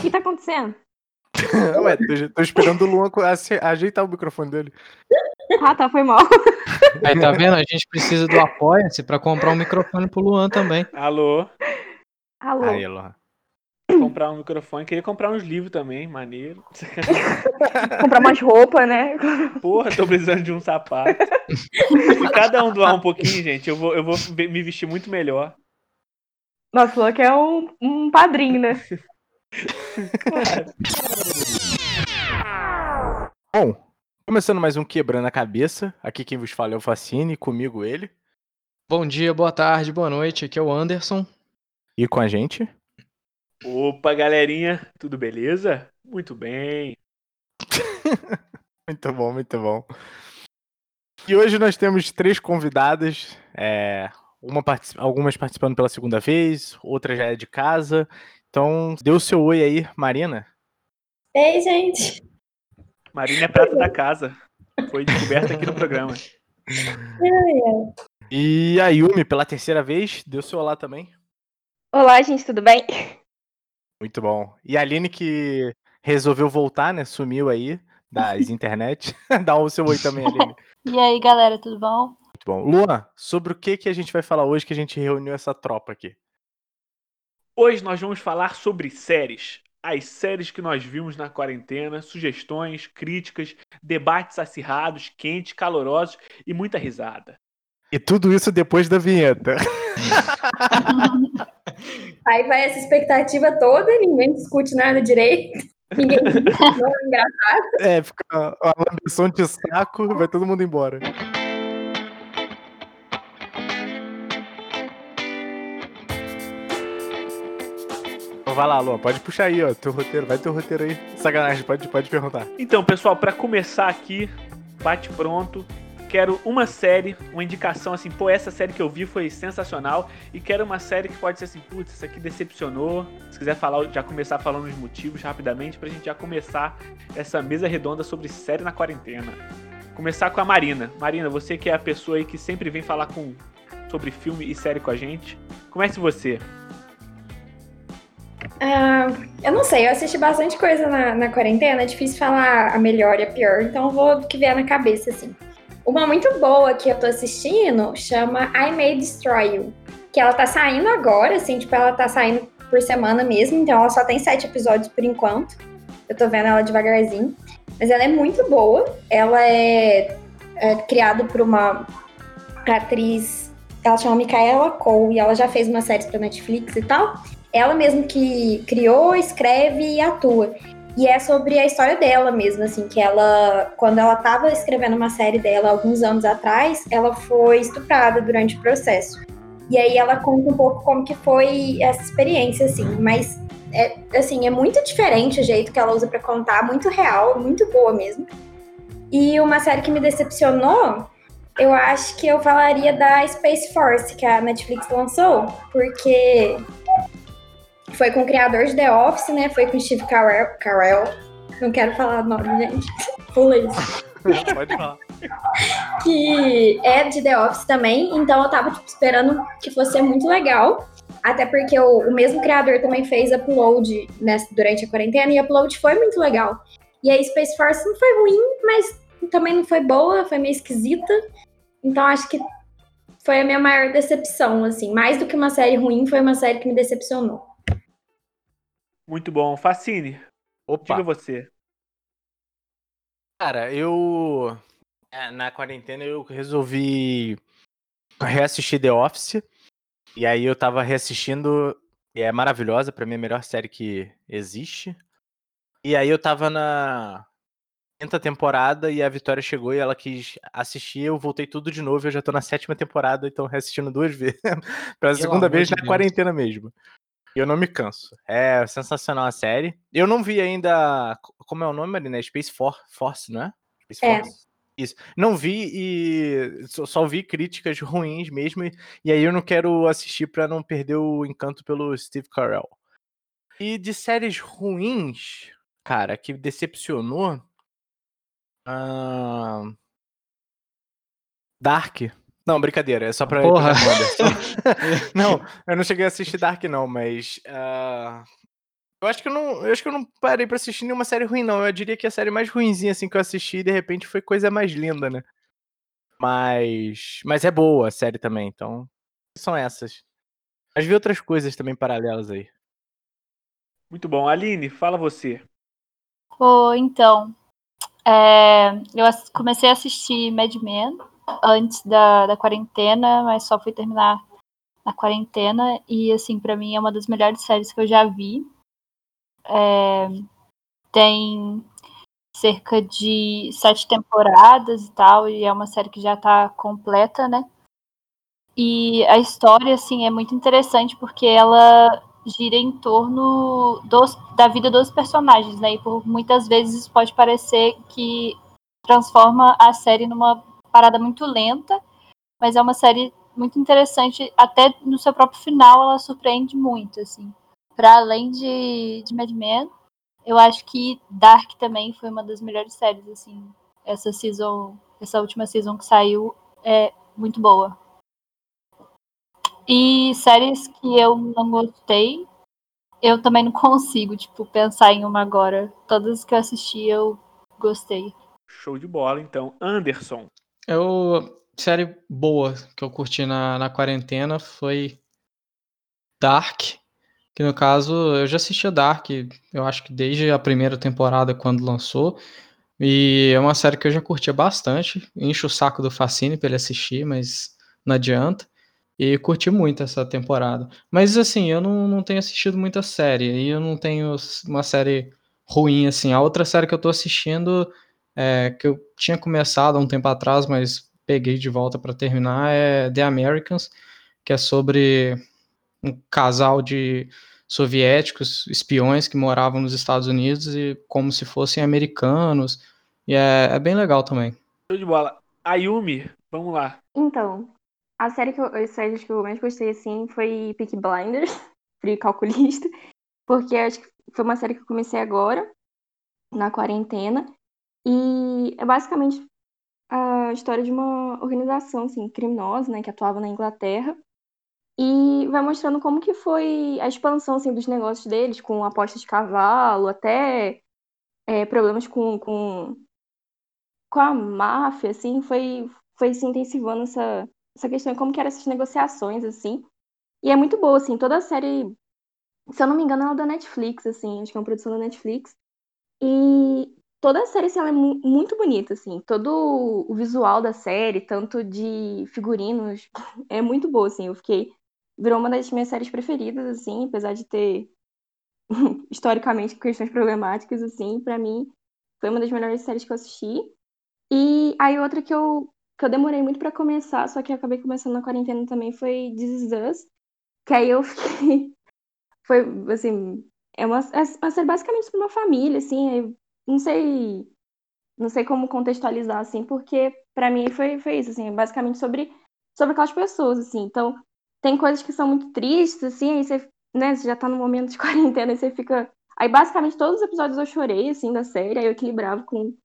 O que tá acontecendo? Ué, tô, tô esperando o Luan ajeitar o microfone dele. Ah, tá, foi mal. Aí tá vendo? A gente precisa do Apoia-se pra comprar um microfone pro Luan também. Alô, Alô. Aí, Luan. comprar um microfone. Queria comprar uns livros também, maneiro. Comprar umas roupas, né? Porra, tô precisando de um sapato. Se cada um doar um pouquinho, gente, eu vou, eu vou me vestir muito melhor. Nossa, falou que é um, um padrinho, né? Bom, começando mais um Quebrando a Cabeça. Aqui quem vos fala é o Facine, comigo ele. Bom dia, boa tarde, boa noite. Aqui é o Anderson. E com a gente. Opa, galerinha, tudo beleza? Muito bem. Muito bom, muito bom. E hoje nós temos três convidadas. é, uma partici- algumas participando pela segunda vez, outra já é de casa. Então, dê o seu oi aí, Marina. Ei, gente. Marina é prata da casa. Foi descoberta aqui no programa. E a Yumi, pela terceira vez, dê o seu olá também. Olá, gente, tudo bem? Muito bom. E a Aline que resolveu voltar, né? Sumiu aí das internet. Dá o seu oi também, Aline. E aí, galera, tudo bom? Muito bom. Luan, sobre o que, que a gente vai falar hoje que a gente reuniu essa tropa aqui? Hoje nós vamos falar sobre séries. As séries que nós vimos na quarentena, sugestões, críticas, debates acirrados, quentes, calorosos e muita risada. E tudo isso depois da vinheta. Aí vai essa expectativa toda, ninguém discute nada direito. Ninguém não é engraçado. É, fica uma lambeção de saco vai todo mundo embora. Vai lá, Luan, pode puxar aí, ó, teu roteiro, vai teu roteiro aí. Sacanagem, pode, pode perguntar. Então, pessoal, para começar aqui, bate pronto. Quero uma série, uma indicação assim, pô, essa série que eu vi foi sensacional. E quero uma série que pode ser assim, putz, isso aqui decepcionou. Se quiser falar, já começar falando os motivos rapidamente, pra gente já começar essa mesa redonda sobre série na quarentena. Começar com a Marina. Marina, você que é a pessoa aí que sempre vem falar com, sobre filme e série com a gente. Comece você. Ah, eu não sei, eu assisti bastante coisa na, na quarentena, é difícil falar a melhor e a pior, então vou do que vier na cabeça, assim. Uma muito boa que eu tô assistindo chama I May Destroy You, que ela tá saindo agora, assim, tipo, ela tá saindo por semana mesmo, então ela só tem sete episódios por enquanto. Eu tô vendo ela devagarzinho. Mas ela é muito boa. Ela é, é criada por uma atriz, ela chama Micaela Cole, e ela já fez uma série pra Netflix e tal. Ela mesmo que criou, escreve e atua. E é sobre a história dela mesmo, assim, que ela, quando ela tava escrevendo uma série dela alguns anos atrás, ela foi estuprada durante o processo. E aí ela conta um pouco como que foi essa experiência, assim, mas é, assim, é muito diferente o jeito que ela usa pra contar, muito real, muito boa mesmo. E uma série que me decepcionou, eu acho que eu falaria da Space Force, que a Netflix lançou, porque foi com o criador de The Office, né? Foi com Steve Carell. Carell. Não quero falar o nome, gente. Pula isso. Pode falar. Que é de The Office também. Então eu tava tipo, esperando que fosse ser muito legal. Até porque o, o mesmo criador também fez Upload nessa, durante a quarentena. E Upload foi muito legal. E a Space Force não foi ruim, mas também não foi boa, foi meio esquisita. Então acho que foi a minha maior decepção, assim. Mais do que uma série ruim, foi uma série que me decepcionou. Muito bom. Facine, Opa. diga você. Cara, eu. é, Na quarentena eu resolvi reassistir The Office. E aí eu tava reassistindo. E é maravilhosa, pra mim é a melhor série que existe. E aí eu tava na quinta temporada e a Vitória chegou e ela quis assistir. Eu voltei tudo de novo. Eu já tô na sétima temporada, então reassistindo duas vezes. Pela segunda vez na Deus. quarentena mesmo. Eu não me canso. É sensacional a série. Eu não vi ainda. Como é o nome, Marina? É Space For- Force, não é? Space É. Force. Isso. Não vi e só, só vi críticas ruins mesmo. E, e aí eu não quero assistir pra não perder o encanto pelo Steve Carell. E de séries ruins, cara, que decepcionou. ah, Dark. Não, brincadeira, é só pra. Porra. não, eu não cheguei a assistir Dark, não, mas. ah, Eu acho que eu não, eu acho que eu não parei pra assistir nenhuma série ruim, não. Eu diria que a série mais ruinzinha assim que eu assisti, de repente, foi coisa mais linda, né? Mas. Mas é boa a série também, então. São essas. Mas vi outras coisas também paralelas aí. Muito bom. Aline, fala você. Pô, então. é, eu comecei a assistir Mad Men antes da, da quarentena, mas só fui terminar na quarentena. E, assim, pra mim é uma das melhores séries que eu já vi. É, tem cerca de sete temporadas e tal, e é uma série que já tá completa, né? E a história, assim, é muito interessante porque ela gira em torno dos, da vida dos personagens, né? E por muitas vezes isso pode parecer que transforma a série numa parada muito lenta, mas é uma série muito interessante, até no seu próprio final ela surpreende muito, assim. Para além de, de Mad Men, eu acho que Dark também foi uma das melhores séries, assim. Essa season, essa última season que saiu é muito boa. E séries que eu não gostei, eu também não consigo, tipo, pensar em uma agora. Todas que eu assisti eu gostei. Show de bola, então. Anderson. Eu, série boa que eu curti na, na quarentena foi Dark, que no caso eu já assistia Dark, eu acho que desde a primeira temporada quando lançou, e é uma série que eu já curtia bastante, encho o saco do Facine pra ele assistir, mas não adianta, e curti muito essa temporada. Mas assim, eu não, não tenho assistido muita série, e eu não tenho uma série ruim assim. A outra série que eu tô assistindo é, que eu tinha começado há um tempo atrás, mas peguei de volta para terminar, é The Americans, que é sobre um casal de soviéticos, espiões que moravam nos Estados Unidos e como se fossem americanos. E é, é bem legal também. Show de bola. Ayumi, vamos lá. Então, a série que eu, as séries que eu mais gostei, assim, foi Peaky Blinders, Frio Calculista, porque acho que foi uma série que eu comecei agora, na quarentena, e é basicamente a história de uma organização, assim, criminosa, né, que atuava na Inglaterra, e vai mostrando como que foi a expansão, assim, dos negócios deles, com aposta de cavalo, até é, problemas com, com, com a máfia, assim, foi, foi se intensivando essa, essa questão, como que eram essas negociações, assim. E é muito boa, assim, toda a série, se eu não me engano, é da Netflix, assim, acho que é uma produção da Netflix. E toda a série, assim, é mu- muito bonita, assim, todo o visual da série, tanto de figurinos, é muito boa, assim, eu fiquei... Virou uma das minhas séries preferidas, assim, apesar de ter, historicamente, questões problemáticas, assim, pra mim, foi uma das melhores séries que eu assisti. E aí outra que eu, que eu demorei muito pra começar, só que acabei começando na quarentena também, foi This Is Us, que aí eu fiquei... Foi, assim, é uma, é uma série basicamente sobre uma família, assim, não sei... Não sei como contextualizar, assim, porque pra mim foi, foi isso, assim, basicamente sobre, sobre aquelas pessoas, assim. Então, tem coisas que são muito tristes, assim, aí você, né, você já tá no momento de quarentena e você fica... Aí, basicamente, todos os episódios eu chorei, assim, da série, aí eu equilibrava com,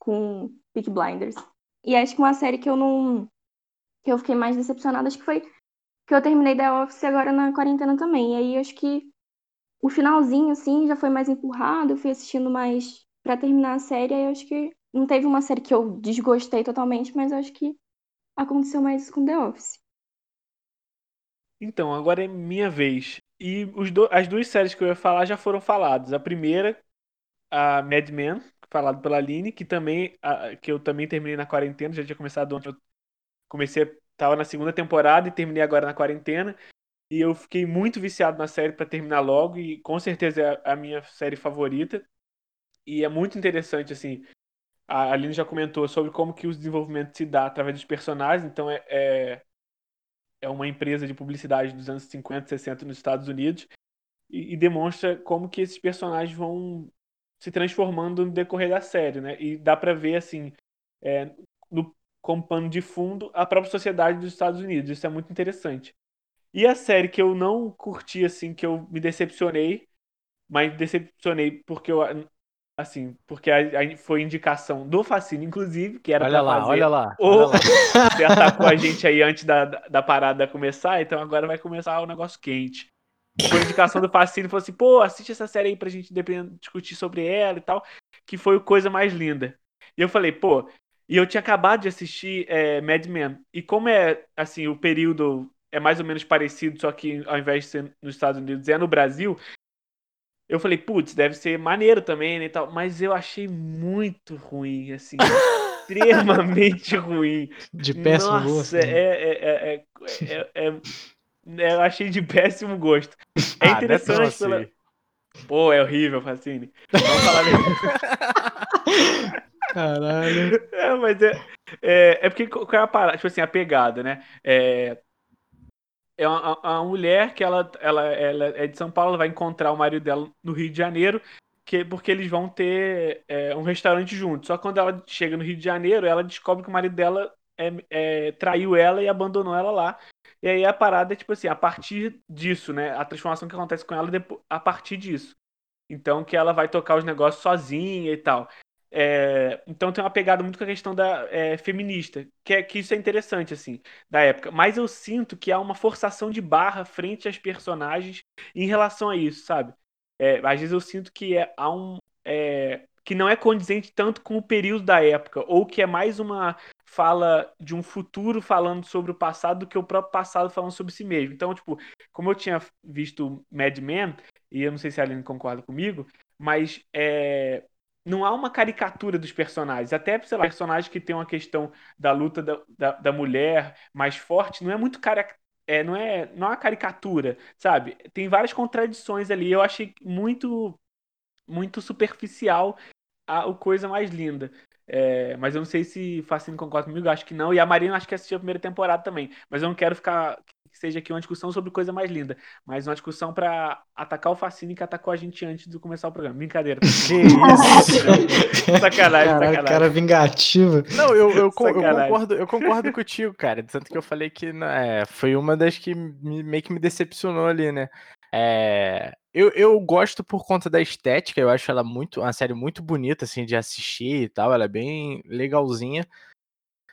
com Peaky Blinders. E acho que uma série que eu não... que eu fiquei mais decepcionada, acho que foi que eu terminei The Office agora na quarentena também. E aí, acho que o finalzinho, assim, já foi mais empurrado, eu fui assistindo mais pra terminar a série, eu acho que não teve uma série que eu desgostei totalmente, mas eu acho que aconteceu mais com The Office. Então, agora é minha vez. E do- as duas séries que eu ia falar já foram faladas. A primeira, a Mad Men, falado pela Aline, que também, a- que eu também terminei na quarentena, já tinha começado ontem. Eu comecei, tava na segunda temporada e terminei agora na quarentena. E eu fiquei muito viciado na série pra terminar logo e com certeza é a minha série favorita. E é muito interessante, assim. A Aline já comentou sobre como que o desenvolvimento se dá através dos personagens. Então é, é, é uma empresa de publicidade dos anos 50, 60 nos Estados Unidos. E, e demonstra como que esses personagens vão se transformando no decorrer da série, né? E dá pra ver, assim, é, no, como pano de fundo, a própria sociedade dos Estados Unidos. Isso é muito interessante. E a série que eu não curti, assim, que eu me decepcionei, mas decepcionei porque eu, assim, porque a- a- foi indicação do Facine, inclusive, que era Olha pra lá, fazer olha lá. o- olha lá. você atacou a gente aí antes da, da, da parada começar, então agora vai começar o negócio quente. Foi indicação do Facine, falou assim, pô, assiste essa série aí pra gente discutir sobre ela e tal, que foi o Coisa Mais Linda. E eu falei, pô, e eu tinha acabado de assistir é, Mad Men. E como é, assim, o período é mais ou menos parecido, só que ao invés de ser nos Estados Unidos, é no Brasil, eu falei, putz, deve ser maneiro também, né, e tal. Mas eu achei muito ruim, assim, extremamente ruim. De péssimo Nossa, gosto. É, né? é, é, é, é, é, eu achei de péssimo gosto. É Ah, interessante ser pela... assim. Pô, é horrível, Facine. Vamos falar mesmo. Caralho. É, mas é, é, é porque qual é a parada? Tipo assim, a pegada, né? É, é uma, uma mulher que ela, ela, ela é de São Paulo, ela vai encontrar o marido dela no Rio de Janeiro, que, porque eles vão ter é, um restaurante juntos. Só que quando ela chega no Rio de Janeiro, ela descobre que o marido dela é, é, traiu ela e abandonou ela lá. E aí a parada é tipo assim, a partir disso, né? A transformação que acontece com ela depois, a partir disso. Então que ela vai tocar os negócios sozinha e tal. É, então tem uma pegada muito com a questão da é, feminista, que, é, que isso é interessante, assim, da época. Mas eu sinto que há uma forçação de barra frente às personagens em relação a isso, sabe? É, às vezes eu sinto que é, há um. é, que não é condizente tanto com o período da época, ou que é mais uma fala de um futuro falando sobre o passado do que o próprio passado falando sobre si mesmo. Então, tipo, como eu tinha visto Mad Men, e eu não sei se a Aline concorda comigo, mas é, não há uma caricatura dos personagens. Até, sei lá, personagem que tem uma questão da luta da, da, da mulher mais forte, não é muito cara, é, não é não é uma caricatura, sabe? Tem várias contradições ali. Eu achei muito muito superficial a, o coisa mais linda. É, mas eu não sei se Facine concorda comigo, acho que não. E a Marina acho que assistiu a primeira temporada também. Mas eu não quero ficar seja aqui uma discussão sobre coisa mais linda, mas uma discussão pra atacar o Facine que atacou a gente antes de começar o programa. Brincadeira. Que isso? sacanagem, Caralho, sacanagem. cara vingativo. Não, eu, eu, eu concordo, eu concordo contigo, cara. Tanto que eu falei que né, foi uma das que me- meio que me decepcionou ali, né? É, eu, eu gosto por conta da estética, eu acho ela muito, uma série muito bonita, assim, de assistir e tal. Ela é bem legalzinha.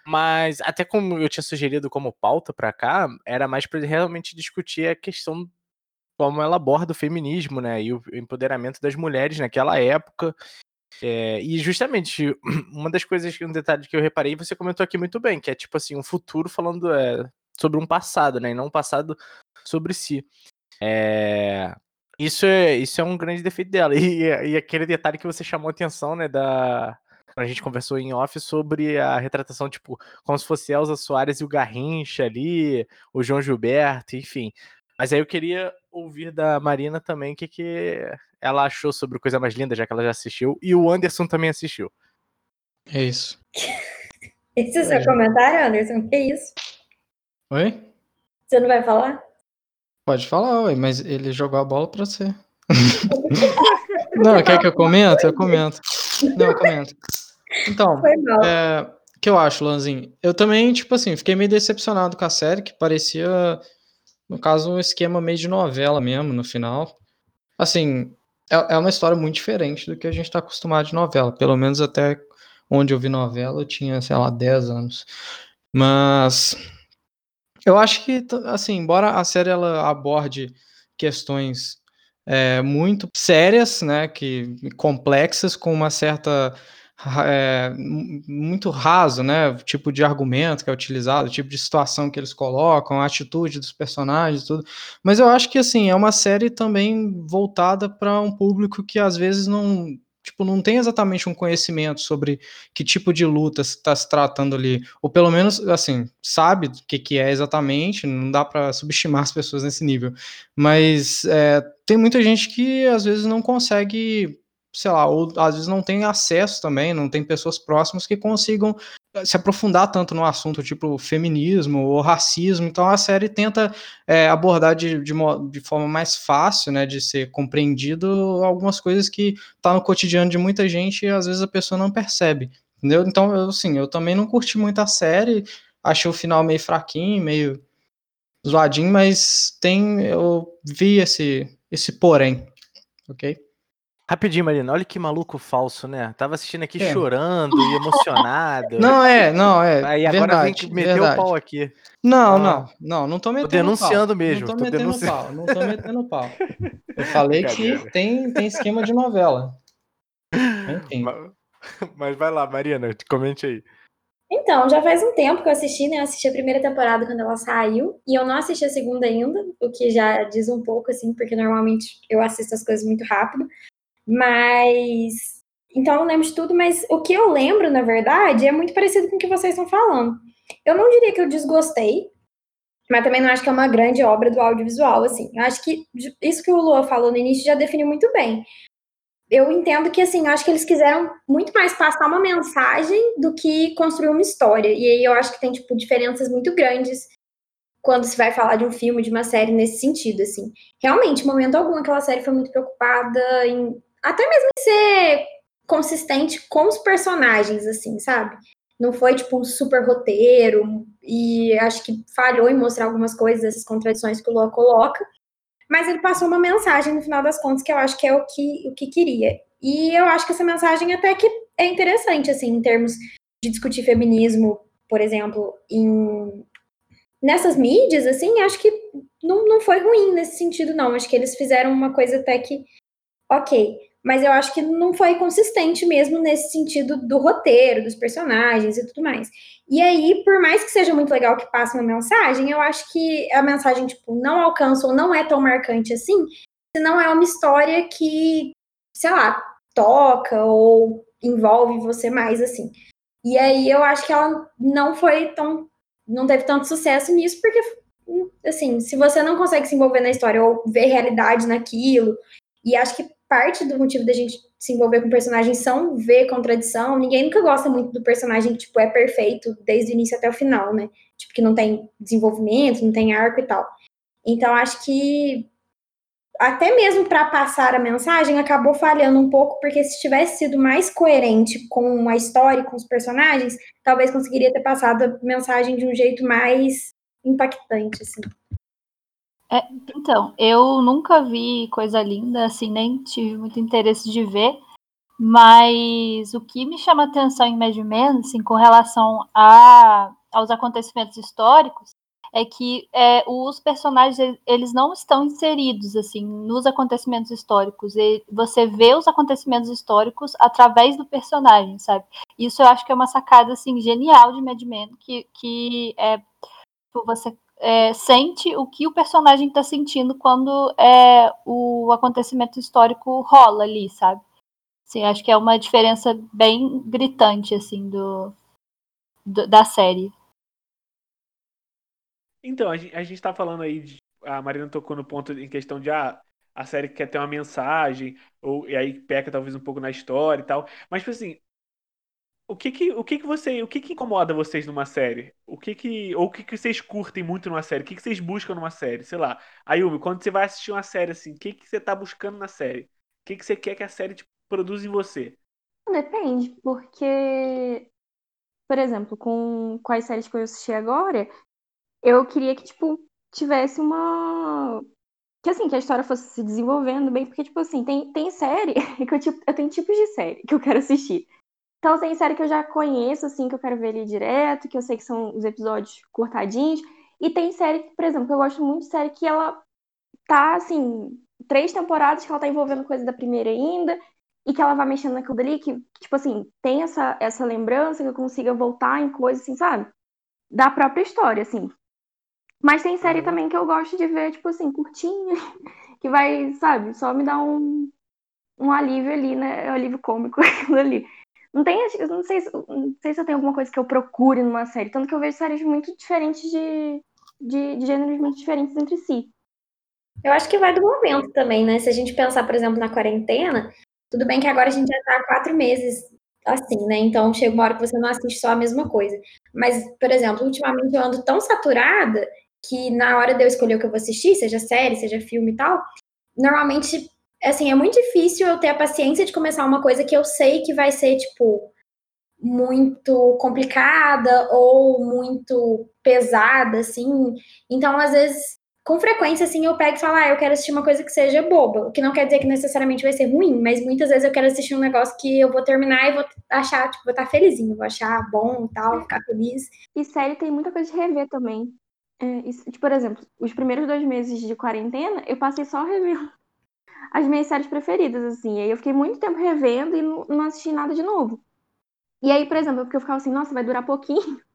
Mas até como eu tinha sugerido como pauta pra cá, era mais pra realmente discutir a questão como ela aborda o feminismo, né? E o empoderamento das mulheres naquela época. É, e justamente, uma das coisas, um detalhe que eu reparei, você comentou aqui muito bem, que é tipo assim, um futuro falando é, sobre um passado, né? E não um passado sobre si. É, isso, é, isso é um grande defeito dela. E, e aquele detalhe que você chamou a atenção, né? Da. A gente conversou em off sobre a retratação, tipo, como se fosse Elza Soares e o Garrincha ali, o João Gilberto, enfim. Mas aí eu queria ouvir da Marina também o que, que ela achou sobre Coisa Mais Linda, já que ela já assistiu, e o Anderson também assistiu. É isso. Esse é o seu comentário, Anderson? Que isso? Oi? Você não vai falar? Pode falar, ué, mas ele jogou a bola pra você. Não, quer que eu comente? Eu comento. Não, eu comento. Então. É, o que eu acho, Lanzinho? Eu também, tipo assim, fiquei meio decepcionado com a série, que parecia, no caso, um esquema meio de novela mesmo, no final. Assim, é, é uma história muito diferente do que a gente tá acostumado de novela. Pelo menos até onde eu vi novela, eu tinha, sei lá, 10 anos. Mas eu acho que, assim, embora a série ela aborde questões é, muito sérias, né, que complexas, com uma certa é, mu- muito raso, né, o tipo de argumento que é utilizado, o tipo de situação que eles colocam, a atitude dos personagens, tudo. Mas eu acho que assim é uma série também voltada para um público que às vezes não Tipo, não tem exatamente um conhecimento sobre que tipo de luta está se tratando ali, ou pelo menos, assim, sabe o que, que é exatamente, não dá para subestimar as pessoas nesse nível, mas é, tem muita gente que às vezes não consegue, sei lá, ou às vezes não tem acesso também, não tem pessoas próximas que consigam eh, se aprofundar tanto no assunto tipo feminismo ou racismo, então a série tenta é, abordar de, de, de forma mais fácil, né, de ser compreendido algumas coisas que tá no cotidiano de muita gente e às vezes a pessoa não percebe, entendeu? Então, eu, assim, eu também não curti muito a série, achei o final meio fraquinho, meio zoadinho, mas tem, eu vi esse, esse porém, ok? Rapidinho, Marina, olha que maluco falso, né? Tava assistindo aqui É. chorando e emocionado. Não, é, não, é. Aí agora verdade, vem que meteu verdade. o pau aqui. Não, Ah. não, não, não tô metendo denunciando pau. mesmo, Não tô, tô metendo denunciando. pau, não tô metendo pau. Eu falei que tem, tem esquema de novela. Enfim. Ma- Mas vai lá, Marina, comente aí. Então, já faz um tempo que eu assisti, né? Eu assisti a primeira temporada quando ela saiu, e eu não assisti a segunda ainda, o que já diz um pouco, assim, porque normalmente eu assisto as coisas muito rápido. Mas. Então eu não lembro de tudo, mas o que eu lembro, na verdade, é muito parecido com o que vocês estão falando. Eu não diria que eu desgostei, mas também não acho que é uma grande obra do audiovisual, assim. Eu acho que isso que o Lua falou no início já definiu muito bem eu entendo que, assim, eu acho que eles quiseram muito mais passar uma mensagem do que construir uma história. E aí eu acho que tem, tipo, diferenças muito grandes quando se vai falar de um filme, de uma série nesse sentido, assim. Realmente, momento algum, aquela série foi muito preocupada em... Até mesmo ser consistente com os personagens, assim, sabe? Não foi, tipo, um super roteiro. E acho que falhou em mostrar algumas coisas, essas contradições que o Lua coloca mas ele passou uma mensagem no final das contas que eu acho que é o que, o que queria. E eu acho que essa mensagem até que é interessante, assim, em termos de discutir feminismo, por exemplo, em nessas mídias, assim, acho que não, não foi ruim nesse sentido, não. Acho que eles fizeram uma coisa até que ok. Mas eu acho que não foi consistente mesmo nesse sentido do roteiro, dos personagens e tudo mais. E aí, por mais que seja muito legal que passe uma mensagem, eu acho que a mensagem, tipo, não alcança ou não é tão marcante assim, se não é uma história que, sei lá, toca ou envolve você mais, assim. E aí eu acho que ela não foi tão. não teve tanto sucesso nisso, porque, assim, se você não consegue se envolver na história ou ver realidade naquilo, e acho que parte do motivo da gente se envolver com personagens são ver contradição. Ninguém nunca gosta muito do personagem que, tipo, é perfeito desde o início até o final, né? Tipo, que não tem desenvolvimento, não tem arco e tal. Então, acho que até mesmo para passar a mensagem acabou falhando um pouco, porque se tivesse sido mais coerente com a história com os personagens, talvez conseguiria ter passado a mensagem de um jeito mais impactante, assim. É, então, eu nunca vi coisa linda, assim, nem tive muito interesse de ver, mas o que me chama atenção em Mad Men, assim, com relação a, aos acontecimentos históricos, é que é, os personagens eles não estão inseridos assim nos acontecimentos históricos. E você vê os acontecimentos históricos através do personagem, sabe? Isso eu acho que é uma sacada assim genial de Mad Men, que, que é, você é, sente o que o personagem está sentindo quando é, o acontecimento histórico rola ali, sabe? Sim, acho que é uma diferença bem gritante assim do, do da série. Então, a gente, a gente tá falando aí, de, a Marina tocou no ponto em questão de ah, a série quer ter uma mensagem, ou, e aí peca talvez um pouco na história e tal. Mas, tipo assim, o que que, o que que você, o que que incomoda vocês numa série? O que que, ou o que que vocês curtem muito numa série? O que que vocês buscam numa série? Sei lá. Ayumi, quando você vai assistir uma série assim, o que que você tá buscando na série? O que que você quer que a série tipo, produza em você? Depende, porque, por exemplo, com, as séries que eu assisti agora, eu queria que, tipo, tivesse uma. Que assim, que a história fosse se desenvolvendo bem, porque, tipo assim, tem, tem série que eu, tipo, eu tenho tipos de série que eu quero assistir. Então, tem série que eu já conheço, assim, que eu quero ver ali direto, que eu sei que são os episódios cortadinhos. E tem série, por exemplo, que eu gosto muito de série que ela tá, assim, três temporadas que ela tá envolvendo coisa da primeira ainda, e que ela vai mexendo naquilo dali, que, tipo assim, tem essa, essa lembrança, que eu consiga voltar em coisas, assim, sabe? Da própria história, assim. Mas tem série Uhum. também que eu gosto de ver, tipo assim, curtinha, que vai, sabe, só me dar um, um alívio ali, né? Um alívio cômico aquilo ali. Não tem, não sei, se- não sei se eu tenho alguma coisa que eu procure numa série, tanto que eu vejo séries muito diferentes de, de, de gêneros muito diferentes entre si. Eu acho que vai do momento também, né? Se a gente pensar, por exemplo, na quarentena, tudo bem que agora a gente já tá há quatro meses assim, né? Então chega uma hora que você não assiste só a mesma coisa. Mas, por exemplo, ultimamente eu ando tão saturada que na hora de eu escolher o que eu vou assistir, seja série, seja filme e tal, normalmente, assim, é muito difícil eu ter a paciência de começar uma coisa que eu sei que vai ser, tipo, muito complicada ou muito pesada, assim. Então, às vezes, com frequência, assim, eu pego e falo, ah, eu quero assistir uma coisa que seja boba. O que não quer dizer que necessariamente vai ser ruim, mas muitas vezes eu quero assistir um negócio que eu vou terminar e vou achar, tipo, vou estar felizinho, vou achar bom e tal, ficar feliz. E série tem muita coisa de rever também. É, isso, tipo, por exemplo, os primeiros dois meses de quarentena, eu passei só revendo as minhas séries preferidas, assim. E aí eu fiquei muito tempo revendo e não, assisti nada de novo. E aí, por exemplo, porque eu ficava assim, nossa, vai durar pouquinho.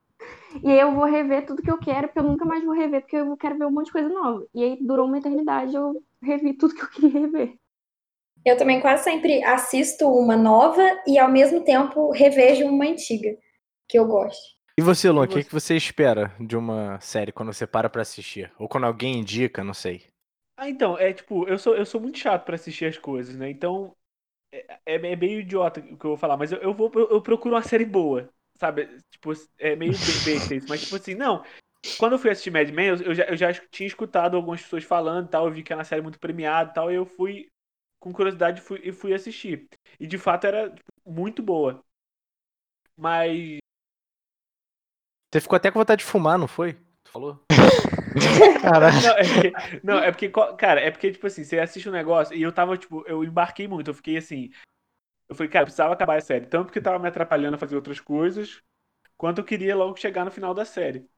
E aí eu vou rever tudo que eu quero, porque eu nunca mais vou rever, porque eu quero ver um monte de coisa nova. E aí durou uma eternidade, eu revi tudo que eu queria rever. Eu também quase sempre assisto uma nova e ao mesmo tempo revejo uma antiga, que eu gosto. E você, Luan, o que, que você espera de uma série quando você para pra assistir? Ou quando alguém indica, não sei. Ah, então, é tipo, eu sou, eu sou muito chato pra assistir as coisas, né? Então, é, é, é meio idiota o que eu vou falar, mas eu, eu vou eu, eu procuro uma série boa, sabe? Tipo, é meio besta isso, mas tipo assim, não. Quando eu fui assistir Mad Men, eu, eu, já, eu já tinha escutado algumas pessoas falando e tal, eu vi que era uma série muito premiada e tal, e eu fui, com curiosidade, fui, e fui assistir. E de fato era tipo, muito boa. Mas. Você ficou até com vontade de fumar, não foi? Tu falou? Caralho. Não, é porque, não, é porque, cara, é porque, tipo assim, você assiste um negócio e eu tava, tipo, eu embarquei muito, eu fiquei assim. Eu falei, cara, eu precisava acabar a série. Tanto porque tava me atrapalhando a fazer outras coisas, quanto eu queria logo chegar no final da série.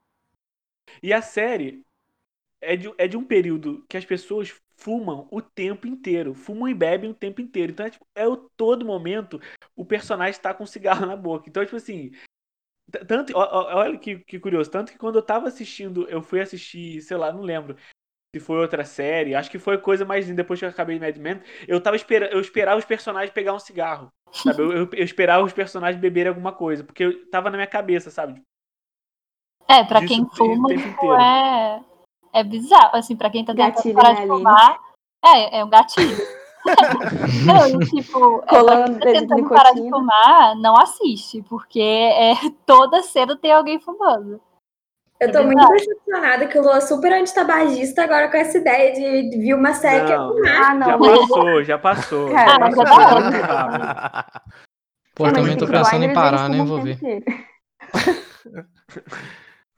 E a série é de, é de um período que as pessoas fumam o tempo inteiro. Fumam e bebem o tempo inteiro. Então, é, tipo, é o todo momento o personagem tá com cigarro na boca. Então, tipo assim. Tanto, olha que, que curioso. Tanto que quando eu tava assistindo, eu fui assistir, sei lá, não lembro se foi outra série. Acho que foi coisa mais depois que eu acabei Mad Men. Eu tava esperando, eu esperava os personagens pegar um cigarro. Sabe? Eu, eu, eu esperava os personagens beberem alguma coisa. Porque eu tava na minha cabeça, sabe? É, pra Disso quem fuma, tipo, inteiro. é, é bizarro. Assim, pra quem tá tentando Gatilho, parar né, de Aline? fumar, é, é um gatilho. Não, tipo, é, pra Colando tentando parar de fumar, não assiste, porque é, toda cena tem alguém fumando. Eu tô É muito verdade. decepcionada que o Lua é super antitabagista agora com essa ideia de, vir uma série que é fumar. Ah, já não, mas- passou, já passou. Cara, já passou, muito. Pô, também tô Peaky pensando em parar, fumam vou ver.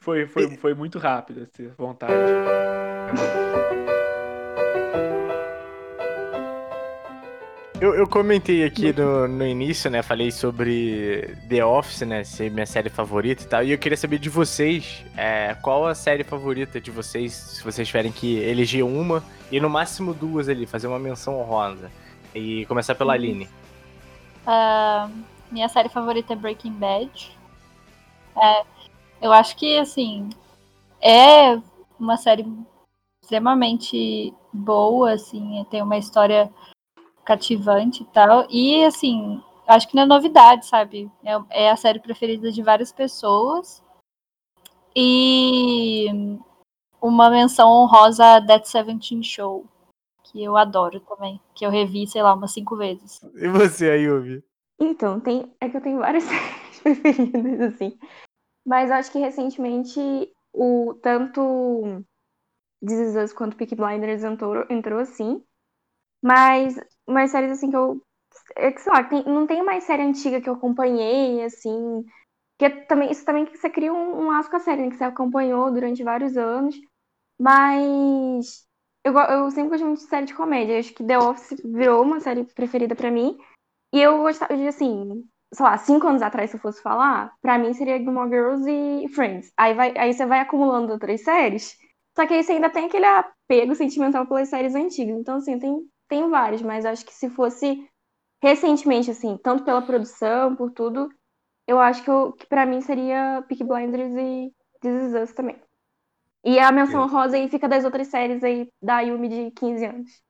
Foi, foi, foi muito rápido essa vontade. Eu, eu comentei aqui no, no início, né? Falei sobre The Office, né? Ser minha série favorita e tal. E eu queria saber de vocês é, qual a série favorita de vocês, se vocês tiverem que eleger uma e no máximo duas ali, fazer uma menção honrosa. E começar pela Aline. Ah, minha série favorita é Breaking Bad. É, eu acho que, assim, é uma série extremamente boa, assim, tem uma história cativante e tal. E, assim, acho que não é novidade, sabe? É, é a série preferida de várias pessoas. E uma menção honrosa a That Seventeen Show, que eu adoro também, que eu revi, sei lá, umas cinco vezes. E você, Ayumi? Então, tem, é que eu tenho várias séries preferidas, assim. Mas acho que recentemente o tanto This Is Us quanto Peaky Blinders entrou, entrou assim. Mas umas séries assim que eu. É que, sei lá, tem- não tem mais série antiga que eu acompanhei, assim. Que também, isso também que você cria um, um laço com a série, né? Que você acompanhou durante vários anos. Mas eu, eu sempre gostei muito de série de comédia. Acho que The Office virou uma série preferida pra mim. E eu gostava de, assim, sei lá, cinco anos atrás, se eu fosse falar, pra mim seria Gilmore Girls e Friends. Aí, vai, aí você vai acumulando outras séries, só que aí você ainda tem aquele apego sentimental pelas séries antigas. Então, assim, tem, tem várias, mas acho que se fosse recentemente, assim, tanto pela produção, por tudo, eu acho que, eu, que pra mim seria Peaky Blinders e This Is Us também. E a menção rosa aí fica das outras séries aí da Yumi de 15 anos.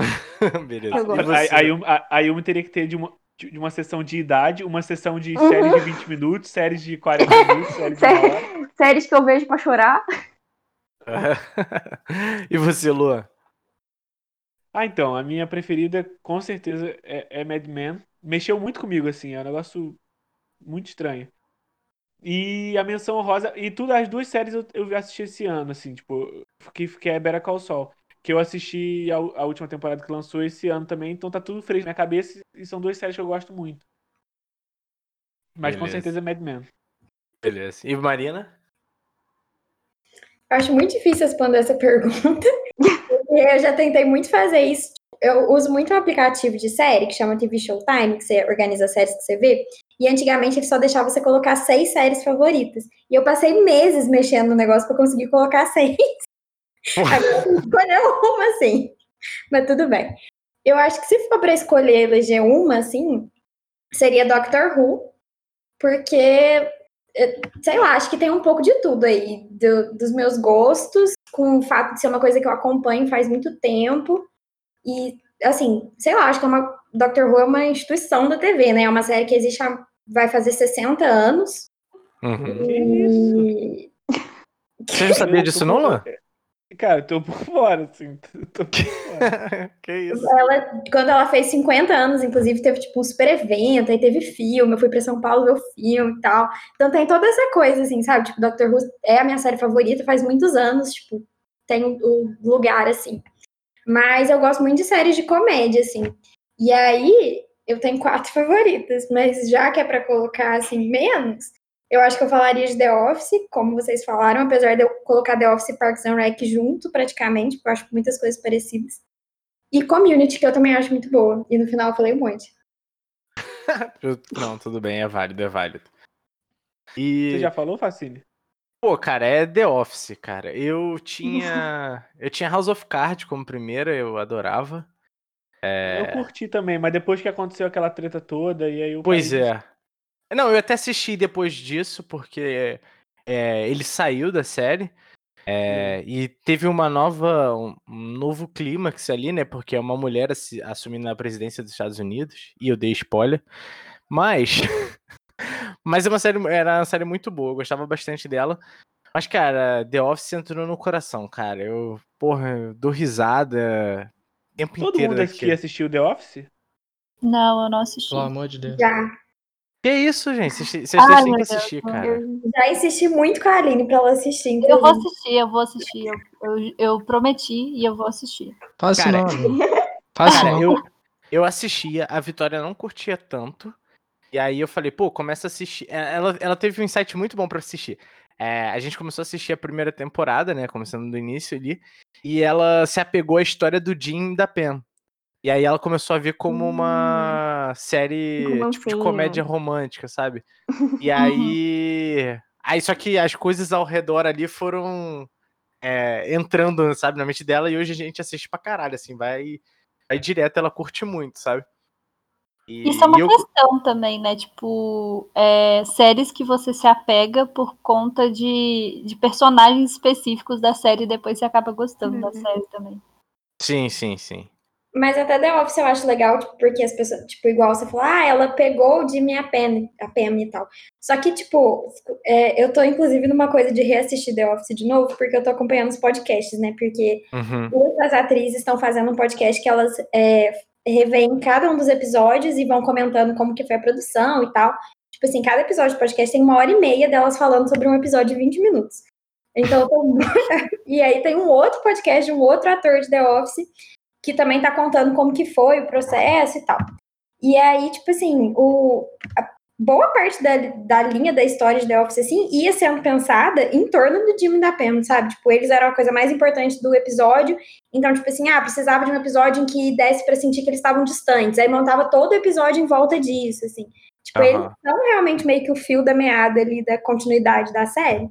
Beleza. Eu? A, a, Yumi, a, a Yumi teria que ter de uma, de uma sessão de idade, uma sessão de Uhum. séries de 20 minutos, séries de 40 minutos, séries de. Séries que eu vejo pra chorar. e você, Luan? Ah, então, a minha preferida com certeza é, é Mad Men. Mexeu muito comigo, assim, é um negócio muito estranho. E a menção rosa, e tudo, as duas séries eu, eu assisti esse ano, assim, tipo, que, que é Better Call Saul. Que eu assisti a, a última temporada que lançou esse ano também, então tá tudo fresco na minha cabeça e são duas séries que eu gosto muito. Mas com Beleza. certeza Mad Men. Beleza. E Marina? Eu acho muito difícil responder essa pergunta. Eu já tentei muito fazer isso. Eu uso muito um aplicativo de série que chama TV Showtime, que você organiza as séries que você vê. E antigamente ele só deixava você colocar seis séries favoritas. E eu passei meses mexendo no negócio para conseguir colocar seis. Agora eu escolher uma, assim. Mas tudo bem. Eu acho que se for para escolher eleger uma, assim, seria Doctor Who. Porque sei lá, acho que tem um pouco de tudo aí, do, dos meus gostos, com o fato de ser uma coisa que eu acompanho faz muito tempo. E, assim, sei lá, acho que é uma. Doctor Who é uma instituição da TV, né? É uma série que existe há, vai fazer 60 anos. Uhum. E... Você já sabia disso, não? Cara, eu tô por fora, assim. Tô por fora. que isso? Ela, quando ela fez 50 anos, inclusive, teve tipo um super evento, aí teve filme, eu fui pra São Paulo ver o filme e tal. Então tem toda essa coisa, assim, sabe? Tipo, Doctor Who é a minha série favorita faz muitos anos, tipo, tem o lugar, assim. Mas eu gosto muito de séries de comédia, assim. E aí, eu tenho quatro favoritas, mas já que é pra colocar, assim, menos, eu acho que eu falaria de The Office, como vocês falaram, apesar de eu colocar The Office e Parks and Rec junto, praticamente, porque eu acho muitas coisas parecidas. E Community, que eu também acho muito boa. E no final eu falei um monte. Não, tudo bem, é válido, é válido. E... Você já falou, Facine? Pô, cara, é The Office, cara. Eu tinha. eu tinha House of Cards como primeira, eu adorava. É... Eu curti também, mas depois que aconteceu aquela treta toda, e aí eu. Pois é. Não, eu até assisti depois disso, porque é, ele saiu da série. É, e teve uma nova, um, novo clímax ali, né? Porque é uma mulher assumindo a presidência dos Estados Unidos, e eu dei spoiler. Mas. mas é uma série, era uma série muito boa, eu gostava bastante dela. Mas, cara, The Office entrou no coração, cara. Eu, porra, dou risada. O tempo Todo inteiro mundo aqui assistiu The Office? Não, eu não assisti. Pelo amor de Deus. Já. Que isso, gente? Vocês têm que assistir, cara. Eu já insisti muito com a Aline pra ela assistir. Eu vou assistir, eu vou assistir. Eu, eu, eu prometi e eu vou assistir. Faz Cara, não. Faz Cara, não. eu, eu assistia, a Vitória não curtia tanto. E aí eu falei, pô, começa a assistir. É, Ela, ela teve um insight muito bom pra assistir. É, a gente começou a assistir a primeira temporada, né? Começando do início ali. E ela se apegou à história do Jim e da Pen. E aí ela começou a ver como uma série Um tipo de comédia romântica, sabe? E aí. Aí só que as coisas ao redor ali foram é, entrando, sabe, na mente dela, e hoje a gente assiste pra caralho, assim, vai, vai direto, ela curte muito, sabe? E, Isso é uma eu, questão também, né? Tipo, é, séries que você se apega por conta de, de personagens específicos da série e depois você acaba gostando da Uhum. série também. Sim, sim, sim. Mas até The Office eu acho legal, tipo, porque as pessoas, tipo, igual você falou, ah, ela pegou o Jimmy e a Pam, a Pam e tal. Só que, tipo, é, eu tô inclusive numa coisa de reassistir The Office de novo, porque eu tô acompanhando os podcasts, né? Porque Uhum. duas atrizes estão fazendo um podcast que elas é, revêem cada um dos episódios e vão comentando como que foi a produção e tal. Tipo assim, cada episódio do podcast tem uma hora e meia delas falando sobre um episódio de 20 minutos. Então, eu tô... e aí tem um outro podcast de um outro ator de The Office que também tá contando como que foi o processo e tal. E aí, tipo assim, o, boa parte da, da linha da história de The Office, assim, ia sendo pensada em torno do Jimmy e da Pam, sabe? Tipo, eles eram a coisa mais importante do episódio. Então, tipo assim, ah, precisava de um episódio em que desse pra sentir que eles estavam distantes. Aí montava todo o episódio em volta disso, assim. Tipo, Aham. eles são realmente meio que o fio da meada ali da continuidade da série.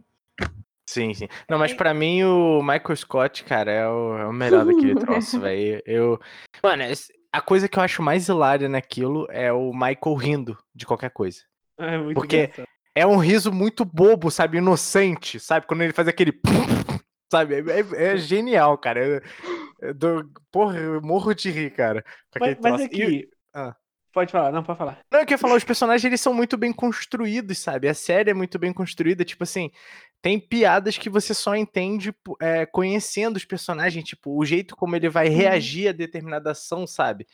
Sim, sim. Não, mas pra mim o Michael Scott, cara, é o, é o melhor daquele troço, velho. Eu. Mano, a coisa que eu acho mais hilária naquilo é o Michael rindo de qualquer coisa. É muito Porque- engraçado. É um riso muito bobo, sabe? Inocente, sabe? Quando ele faz aquele. Sabe? É, é- é genial, cara. Eu, eu dou- porra, eu morro de rir, cara. Mas, mas troço. E- aqui. Ah. Pode falar, não, pode falar. Não, eu queria falar, os personagens eles são muito bem construídos, sabe? A série é muito bem construída, tipo assim, tem piadas que você só entende é, conhecendo os personagens, tipo, o jeito como ele vai reagir a determinada ação, sabe?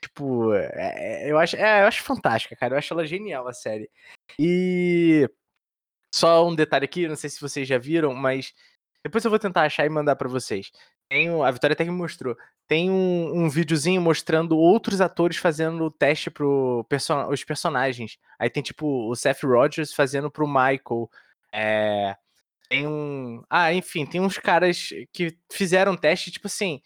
Tipo, é- é- eu, acho, é, eu acho fantástica, cara. Eu acho ela genial, a série. E só um detalhe aqui, não sei se vocês já viram, mas depois eu vou tentar achar e mandar pra vocês. Tem, a Vitória até que me mostrou. Tem um, um videozinho mostrando outros atores fazendo o teste pro perso os personagens. Aí tem tipo o Seth Rogers fazendo pro Michael. é, tem um. Ah, enfim, tem uns caras que fizeram teste, tipo assim,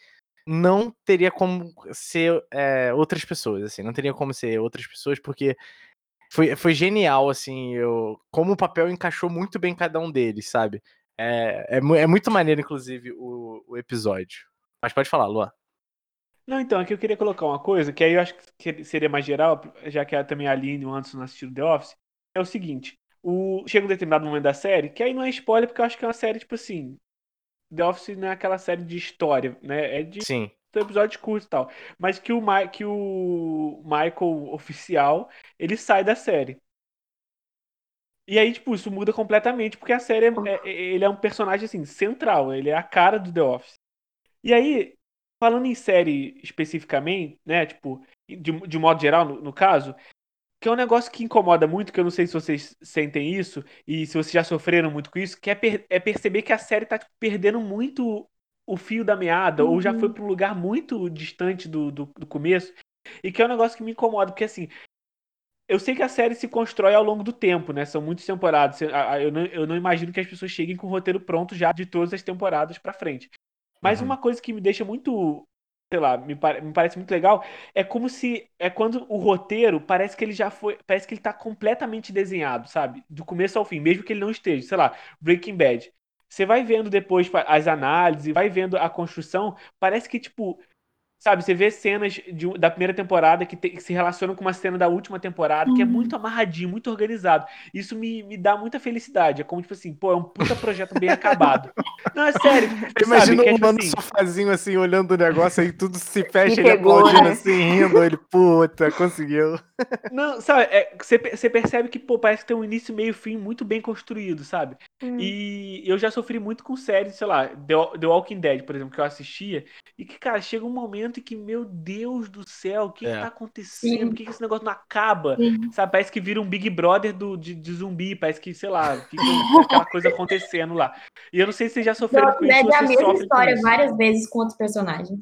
não teria como ser é, outras pessoas, assim, não teria como ser outras pessoas, porque foi, foi genial, assim, eu, como o papel encaixou muito bem cada um deles, sabe? É, é, é muito maneiro, inclusive, o, o episódio. Mas pode falar, Luan. Não, então, aqui eu queria colocar uma coisa, que aí eu acho que seria mais geral, já que também a Aline e o Anderson assistiram The Office, é o seguinte, o, chega um determinado momento da série, que aí não é spoiler, porque eu acho que é uma série, tipo assim, The Office não é aquela série de história, né? É de Sim. episódios curtos e tal. Mas que o, Ma que o Michael oficial, ele sai da série. E aí, tipo, isso muda completamente, porque a série, é, é, ele é um personagem, assim, central. Ele é a cara do The Office. E aí, falando em série especificamente, né, tipo, de, de modo geral, no, no caso, que é um negócio que incomoda muito, que eu não sei se vocês sentem isso, e se vocês já sofreram muito com isso, que é, per é perceber que a série tá tipo, perdendo muito o fio da meada, uhum. ou já foi uhum. para um lugar muito distante do, do, do, começo, e que é um negócio que me incomoda, porque assim, eu sei que a série se constrói ao longo do tempo, né? São muitas temporadas. Eu não, eu não imagino que as pessoas cheguem com o roteiro pronto já de todas as temporadas para frente. Mas uhum. uma coisa que me deixa muito sei lá, me, me, parece muito legal, é como se é quando o roteiro parece que ele já foi, parece que ele tá completamente desenhado, sabe? Do começo ao fim, mesmo que ele não esteja, sei lá, Breaking Bad. Você vai vendo depois as análises, vai vendo a construção, parece que tipo Sabe, você vê cenas de, da primeira temporada que, te, que, se relacionam com uma cena da última temporada, uhum. que é uhum. muito amarradinho, muito organizado. Isso me, me dá muita felicidade. É como, tipo assim, pô, é um puta projeto bem acabado. Não, é sério. Imagina um mano assim... sofazinho assim, olhando o negócio, aí tudo se fecha, ele aplaudindo né? assim, rindo, ele, puta, conseguiu. Não, sabe, é, você, você percebe que, pô, parece que tem um início, meio fim muito bem construído, sabe? Hum. E eu já sofri muito com séries, sei lá, The, Walking Dead, por exemplo, que eu assistia, e que, cara, chega um momento em que, meu Deus do céu, o que, é. que tá acontecendo? Sim. Por que, que esse negócio não acaba? Sim. Sabe, parece que vira um Big Brother do, de, de zumbi, parece que, sei lá, fica aquela coisa acontecendo lá. E eu não sei se vocês já sofreram com isso. É a mesma história várias vezes com outros personagens.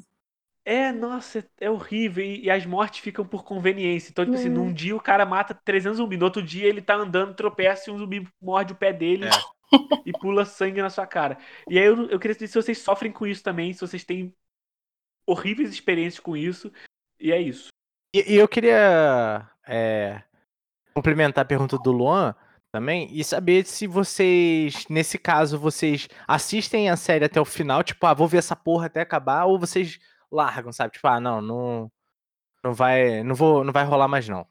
É, nossa, é horrível. E, e, as mortes ficam por conveniência. Então, tipo assim, num uhum. dia o cara mata 300 zumbis. No outro dia ele tá andando, tropeça e um zumbi morde o pé dele é. e pula sangue na sua cara. E aí eu, eu queria saber se vocês sofrem com isso também, se vocês têm horríveis experiências com isso. E é isso. E, e eu queria é, complementar a pergunta do Luan também e saber se vocês, nesse caso, vocês assistem a série até o final, tipo, ah, vou ver essa porra até acabar, ou vocês largam, sabe? Tipo, ah, não, não, não vai, não vou, não vai rolar mais não.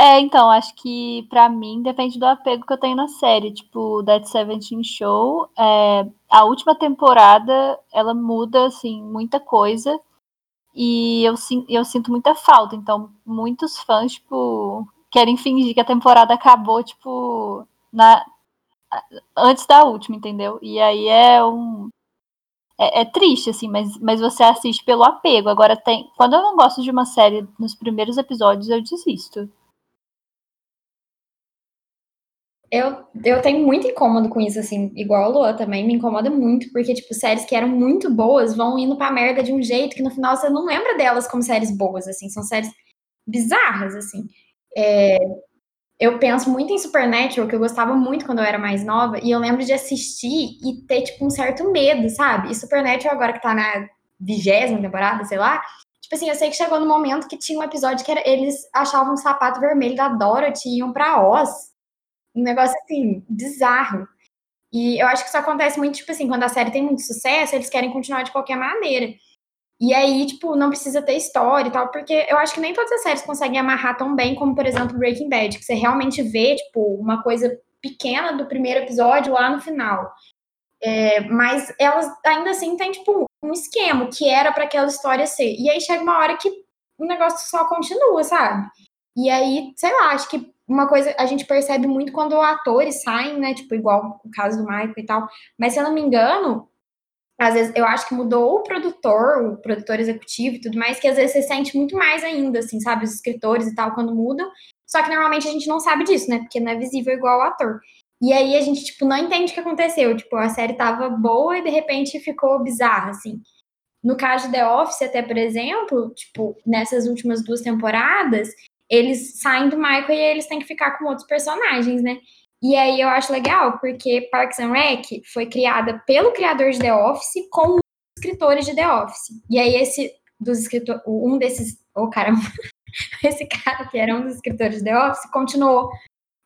É, então, acho que para mim depende do apego que eu tenho na série. Tipo, Dead Seventeen Show, é, a última temporada, ela muda, assim, muita coisa. E eu, eu sinto muita falta. Então, muitos fãs, tipo, querem fingir que a temporada acabou, tipo, na, antes da última, entendeu? E aí é um, é, é, triste, assim, mas, mas você assiste pelo apego. Agora tem. Quando eu não gosto de uma série nos primeiros episódios, eu desisto. Eu, eu tenho muito incômodo com isso, assim, igual a Lua também, me incomoda muito, porque, tipo, séries que eram muito boas vão indo pra merda de um jeito que no final você não lembra delas como séries boas, assim, são séries bizarras, assim. É, eu penso muito em Supernatural, que eu gostava muito quando eu era mais nova, e eu lembro de assistir e ter, tipo, um certo medo, sabe? E Supernatural, agora que tá na vigésima temporada, sei lá, tipo assim, eu sei que chegou no momento que tinha um episódio que era, eles achavam um sapato vermelho da Dorothy e iam pra Oz. Um negócio, assim, bizarro. E eu acho que isso acontece muito, tipo assim, quando a série tem muito sucesso, eles querem continuar de qualquer maneira. E aí, tipo, não precisa ter história e tal, porque eu acho que nem todas as séries conseguem amarrar tão bem como, por exemplo, Breaking Bad, que você realmente vê, tipo, uma coisa pequena do primeiro episódio lá no final. É, mas elas ainda assim têm, tipo, um esquema que era para aquela história ser. E aí chega uma hora que o negócio só continua, sabe? E aí, sei lá, acho que uma coisa a gente percebe muito quando atores saem, né? Tipo, igual o caso do Michael e tal. Mas se eu não me engano, às vezes eu acho que mudou o produtor, o produtor executivo e tudo mais, que às vezes você sente muito mais ainda, assim, sabe, os escritores e tal, quando mudam. Só que normalmente a gente não sabe disso, né? Porque não é visível igual o ator. E aí a gente, tipo, não entende o que aconteceu. Tipo, a série tava boa e de repente ficou bizarra, assim. No caso de The Office, até, por exemplo, tipo, nessas últimas duas temporadas, eles saem do Michael e eles têm que ficar com outros personagens, né? E aí eu acho legal, porque Parks and Rec foi criada pelo criador de The Office com os escritores de The Office. E aí esse dos escritores, um desses, oh caramba, esse cara que era um dos escritores de The Office continuou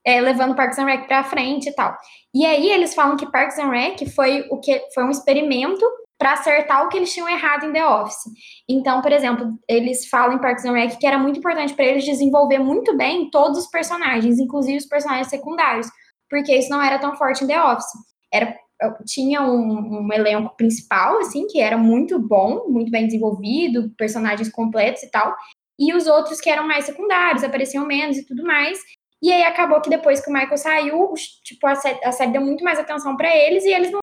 é, levando Parks and Rec para frente e tal. E aí eles falam que Parks and Rec foi o que foi um experimento para acertar o que eles tinham errado em The Office. Então, por exemplo, eles falam em Parks and Rec que era muito importante para eles desenvolver muito bem todos os personagens, inclusive os personagens secundários, porque isso não era tão forte em The Office. Era tinha um, um, elenco principal, assim, que era muito bom, muito bem desenvolvido, personagens completos e tal, e os outros que eram mais secundários, apareciam menos e tudo mais. E aí acabou que depois que o Michael saiu, tipo, a série, a série deu muito mais atenção para eles e eles não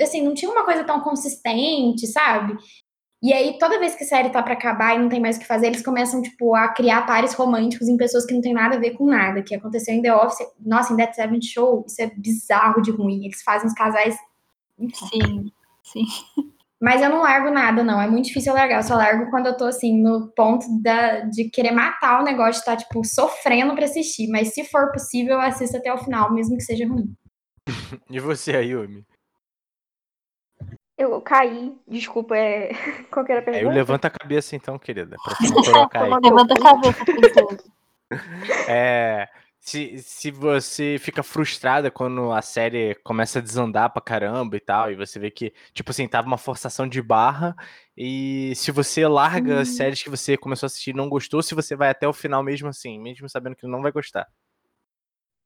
assim, não tinha uma coisa tão consistente, sabe? E aí, toda vez que a série tá para acabar e não tem mais o que fazer, eles começam, tipo, a criar pares românticos em pessoas que não tem nada a ver com nada, que aconteceu em The Office. Nossa, em Dead Seven Show, isso é bizarro de ruim. Eles fazem os casais. Sim, sim. Mas eu não largo nada, não. É muito difícil eu largar. Eu só largo quando eu tô, assim, no ponto da, de querer matar o negócio, de estar, tá, tipo, sofrendo pra assistir. Mas se for possível, eu assisto até o final, mesmo que seja ruim. e você, Ayumi? Eu caí, desculpa, é... qual que era a pergunta? É, eu levanta a cabeça então, querida, pra não cair. levanta a cabeça, princesa. É, se, se você fica frustrada quando a série começa a desandar pra caramba e tal, e você vê que, tipo assim, tava uma forçação de barra, e se você larga hum. as séries que você começou a assistir e não gostou, se você vai até o final mesmo assim, mesmo sabendo que não vai gostar.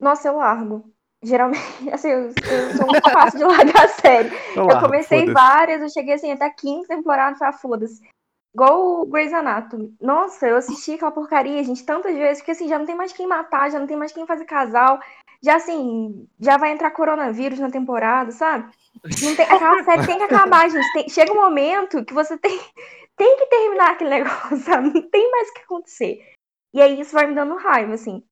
Nossa, eu largo. Geralmente, assim, eu, eu sou muito fácil de largar a série. Eu, comecei várias, eu cheguei assim até a quinta temporada e falei, ah, foda-se. Igual o Grey's Anatomy. Nossa, eu assisti aquela porcaria, gente, tantas vezes, que assim, já não tem mais quem matar, já não tem mais quem fazer casal. Já assim, já vai entrar coronavírus na temporada, sabe? Não tem, aquela série tem que acabar, gente. Tem, chega um momento que você tem, tem que terminar aquele negócio, sabe? Não tem mais o que acontecer. E aí isso vai me dando raiva, assim.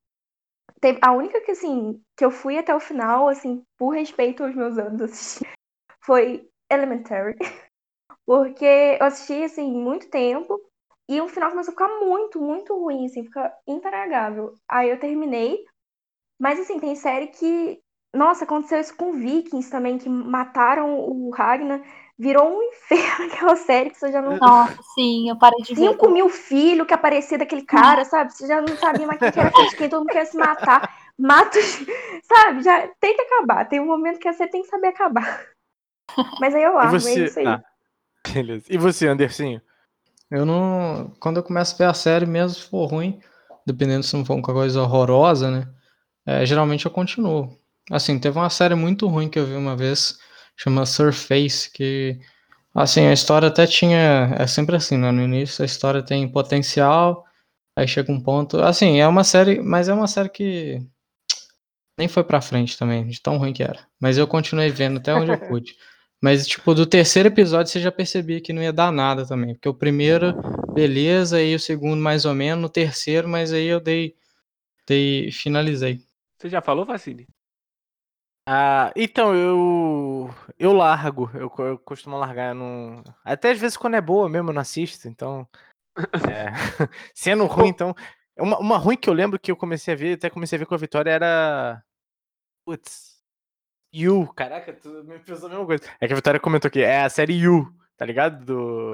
A única que, assim, que eu fui até o final, assim, por respeito aos meus anos assistindo, foi Elementary. Porque eu assisti, assim, muito tempo. E o final começou a ficar muito, muito ruim, assim, fica intragável. Aí eu terminei. Mas, assim, tem série que. Nossa, aconteceu isso com Vikings também, que mataram o Ragnar virou um inferno aquela série que você já não. Nossa, sim, eu parei de ver. 5 mil filhos que aparecia daquele cara, sabe? Você já não sabia mais quem que era quem, todo mundo quer se matar. Mata, sabe? Já tem que acabar. Tem um momento que a série tem que saber acabar. Mas aí eu largo, é você... é isso aí. Ah, beleza. E você, Andercinho? Eu não. Quando eu começo a ver a série, mesmo se for ruim, dependendo se não for uma coisa horrorosa, né? É, geralmente eu continuo. Assim, teve uma série muito ruim que eu vi uma vez chama Surface, que assim, a história até tinha, é sempre assim, né? No início a história tem potencial, aí chega um ponto, assim, é uma série, mas é uma série que nem foi pra frente também, de tão ruim que era. Mas eu continuei vendo até onde eu pude. Mas, tipo, do terceiro episódio você já percebia que não ia dar nada também. Porque o primeiro, beleza, aí o segundo mais ou menos, no terceiro, mas aí eu dei, dei finalizei. Você já falou, Facine? Ah, então, eu. Eu largo. Eu, eu costumo largar. no Até às vezes quando é boa mesmo, eu não assisto. Então. É... Sendo ruim, então. Uma, uma ruim que eu lembro que eu comecei a ver, até comecei a ver com a Vitória, era. Putz. You. Caraca, tu me pensou a mesma coisa. É que a Vitória comentou aqui. É a série You, tá ligado? Do.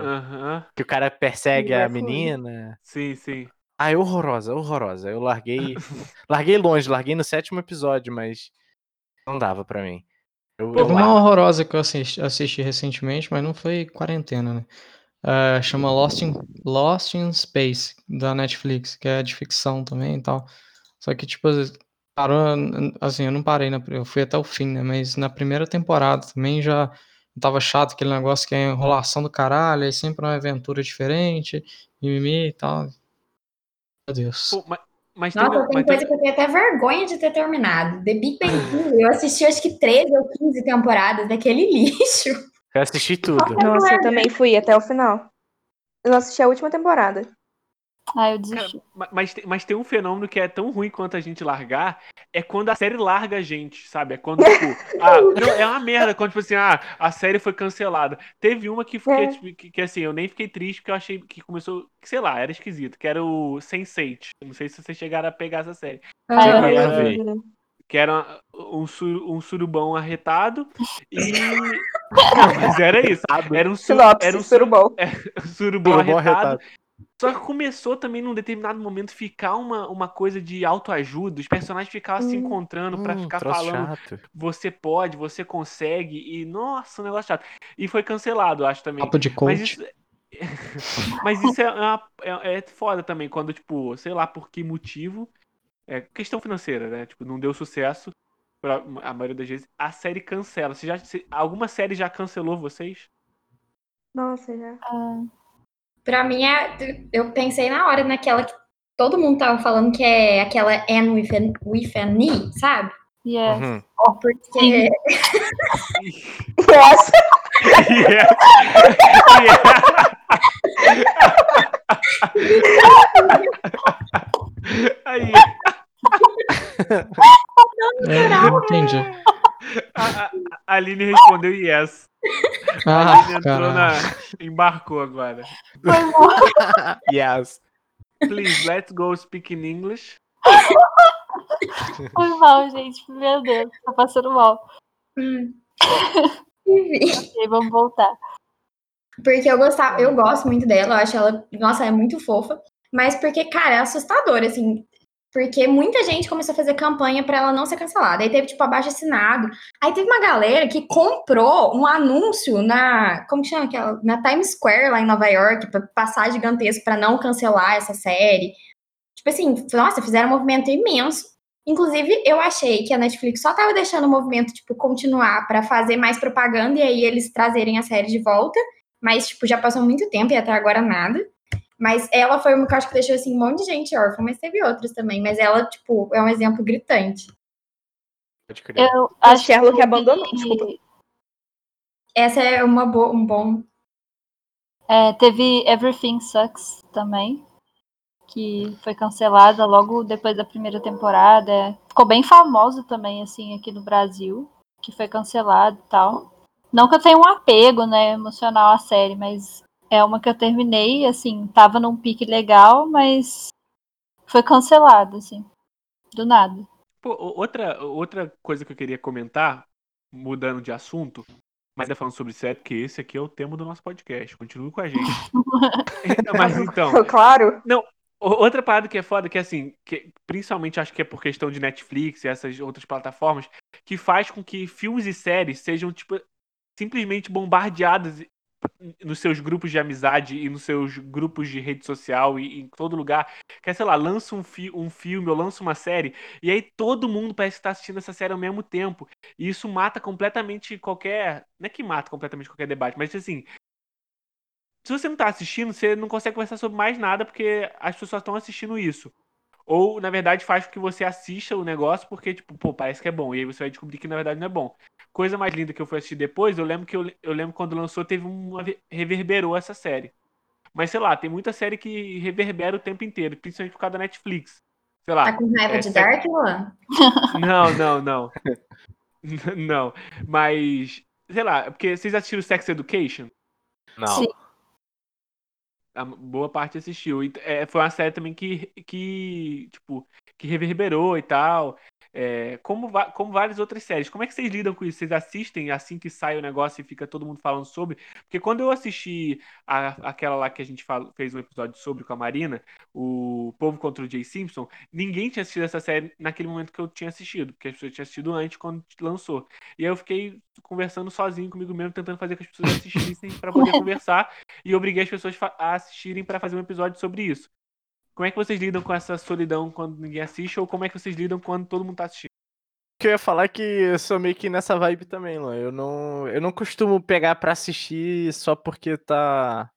Que o cara persegue a menina. Sim, sim. Ah, é horrorosa, horrorosa. Eu larguei. larguei longe, larguei no sétimo episódio, mas não dava para mim. Eu, Teve uma horrorosa que eu assisti, assisti, recentemente, mas não foi quarentena, né? Uh, chama Lost in, Lost in Space, da Netflix, que é de ficção também e tal. Só que, tipo, parou, assim, eu não parei, na, eu fui até o fim, né? Mas na primeira temporada também já tava chato aquele negócio que é enrolação do caralho, é sempre uma aventura diferente, mimimi e tal. Meu Deus. Pô, mas, mas Nossa, tem, tem coisa tem... que eu tenho até vergonha de ter terminado. The Big Bang Theory, eu assisti acho que 13 ou 15 temporadas daquele lixo. Eu assisti tudo. Nossa, eu também fui até o final. Eu não assisti a última temporada. Ah, eu desisti. Cara, mas, mas tem um fenômeno que é tão ruim quanto a gente largar, é quando a série larga a gente, sabe? É quando, tipo, ah, não, é uma merda quando, tipo assim, ah, a série foi cancelada. Teve uma que, é. que, que, que, assim, eu nem fiquei triste porque eu achei que começou, sei lá, era esquisito, que era o Sense8. Não sei se vocês chegaram a pegar essa série. Ah, eu, eu, Que era um, su- um surubão arretado e. Não, mas era isso. Era um, su... Sinopse, era um surubão. surubão Surubão arretado. arretado. Só que começou também num determinado momento ficar uma, uma coisa de autoajuda. Os personagens ficavam se Hum. encontrando pra Hum, ficar falando chato. você pode, você consegue, e nossa, um negócio chato. E foi cancelado, acho também. Papo de Mas coach. isso, mas isso é, uma- é, é foda também, quando, tipo, sei lá por que motivo, é questão financeira, né? Tipo, não deu sucesso, pra, a maioria das vezes, a série cancela. Você já, se- alguma série já cancelou vocês? Nossa, já. Pra mim, é, eu pensei na hora naquela que todo mundo tava falando que é aquela N with an, with an E, sabe? Yes. Uhum. Porque Nossa, Yeah. Yeah. Aí, É, não entendi. a, a, a Aline respondeu yes. A Ah, Aline entrou na. embarcou agora. Foi mal. yes. Please, let's go speak in English. Foi mal, gente. Meu Deus, tá passando mal. Hum. Enfim. Ok, vamos voltar. Porque eu gostava, eu gosto muito dela, eu acho ela, nossa, é muito fofa. Mas porque, cara, é assustador, assim. Porque muita gente começou a fazer campanha pra ela não ser cancelada. Aí teve, tipo, abaixo assinado. Aí teve uma galera que comprou um anúncio na. Como que chama aquela? Na Times Square, lá em Nova York, pra passar gigantesco pra não cancelar essa série. Tipo assim, nossa, fizeram um movimento imenso. Inclusive, eu achei que a Netflix só tava deixando o movimento, tipo, continuar pra fazer mais propaganda e aí eles trazerem a série de volta. Mas, tipo, já passou muito tempo e até agora nada. Mas ela foi uma que eu acho que deixou, assim, um monte de gente órfã, mas teve outros também. Mas ela, tipo, é um exemplo gritante. Pode crer. Eu acho Sherlock que abandonou, desculpa. Essa é uma boa, um bom. É, teve Everything Sucks também, que foi cancelada logo depois da primeira temporada. Ficou bem famosa também, assim, aqui no Brasil, que foi cancelado e tal. Não que eu tenha um apego, né, emocional à série, mas é uma que eu terminei, assim, tava num pique legal, mas foi cancelado, assim, do nada. Pô, outra, outra coisa que eu queria comentar, mudando de assunto, mas é falando sobre série, porque esse aqui é o tema do nosso podcast. Continue com a gente. mas então, Claro. O- Outra parada que é foda, que assim, que principalmente acho que é por questão de Netflix e essas outras plataformas, que faz com que filmes e séries sejam, tipo, simplesmente bombardeados nos seus grupos de amizade e nos seus grupos de rede social e em todo lugar. Que é, sei lá, lança um, fi um filme ou lança uma série, e aí todo mundo parece estar assistindo essa série ao mesmo tempo. E isso mata completamente qualquer. Não é que mata completamente qualquer debate, mas assim, se você não tá assistindo, você não consegue conversar sobre mais nada porque as pessoas estão assistindo isso. Ou, na verdade, faz com que você assista o negócio porque, tipo, pô, parece que é bom. E aí você vai descobrir que, na verdade, não é bom. Coisa mais linda que eu fui assistir depois, eu lembro que eu, eu lembro quando lançou, teve uma. reverberou essa série. Mas, sei lá, tem muita série que reverbera o tempo inteiro, principalmente por causa da Netflix. Sei lá. Tá com raiva é, de Dark, Luan? Não, não, não. não. Mas, sei lá, porque vocês assistiram Sex Education? Não. Sim. A boa parte assistiu. E, é, foi uma série também que, que tipo, que reverberou e tal. É, como, como várias outras séries. Como é que vocês lidam com isso? Vocês assistem assim que sai o negócio e fica todo mundo falando sobre? Porque quando eu assisti a- aquela lá que a gente fala- fez um episódio sobre com a Marina, o Povo contra o Jay Simpson, ninguém tinha assistido essa série naquele momento que eu tinha assistido, porque as pessoas tinham assistido antes quando lançou. E aí eu fiquei conversando sozinho comigo mesmo, tentando fazer com que as pessoas assistissem para poder conversar e obriguei as pessoas a assistirem para fazer um episódio sobre isso. Como é que vocês lidam com essa solidão quando ninguém assiste ou como é que vocês lidam quando todo mundo tá assistindo? O que eu ia falar é que eu sou meio que nessa vibe também, Luan. Eu não, eu não costumo pegar pra assistir só porque tá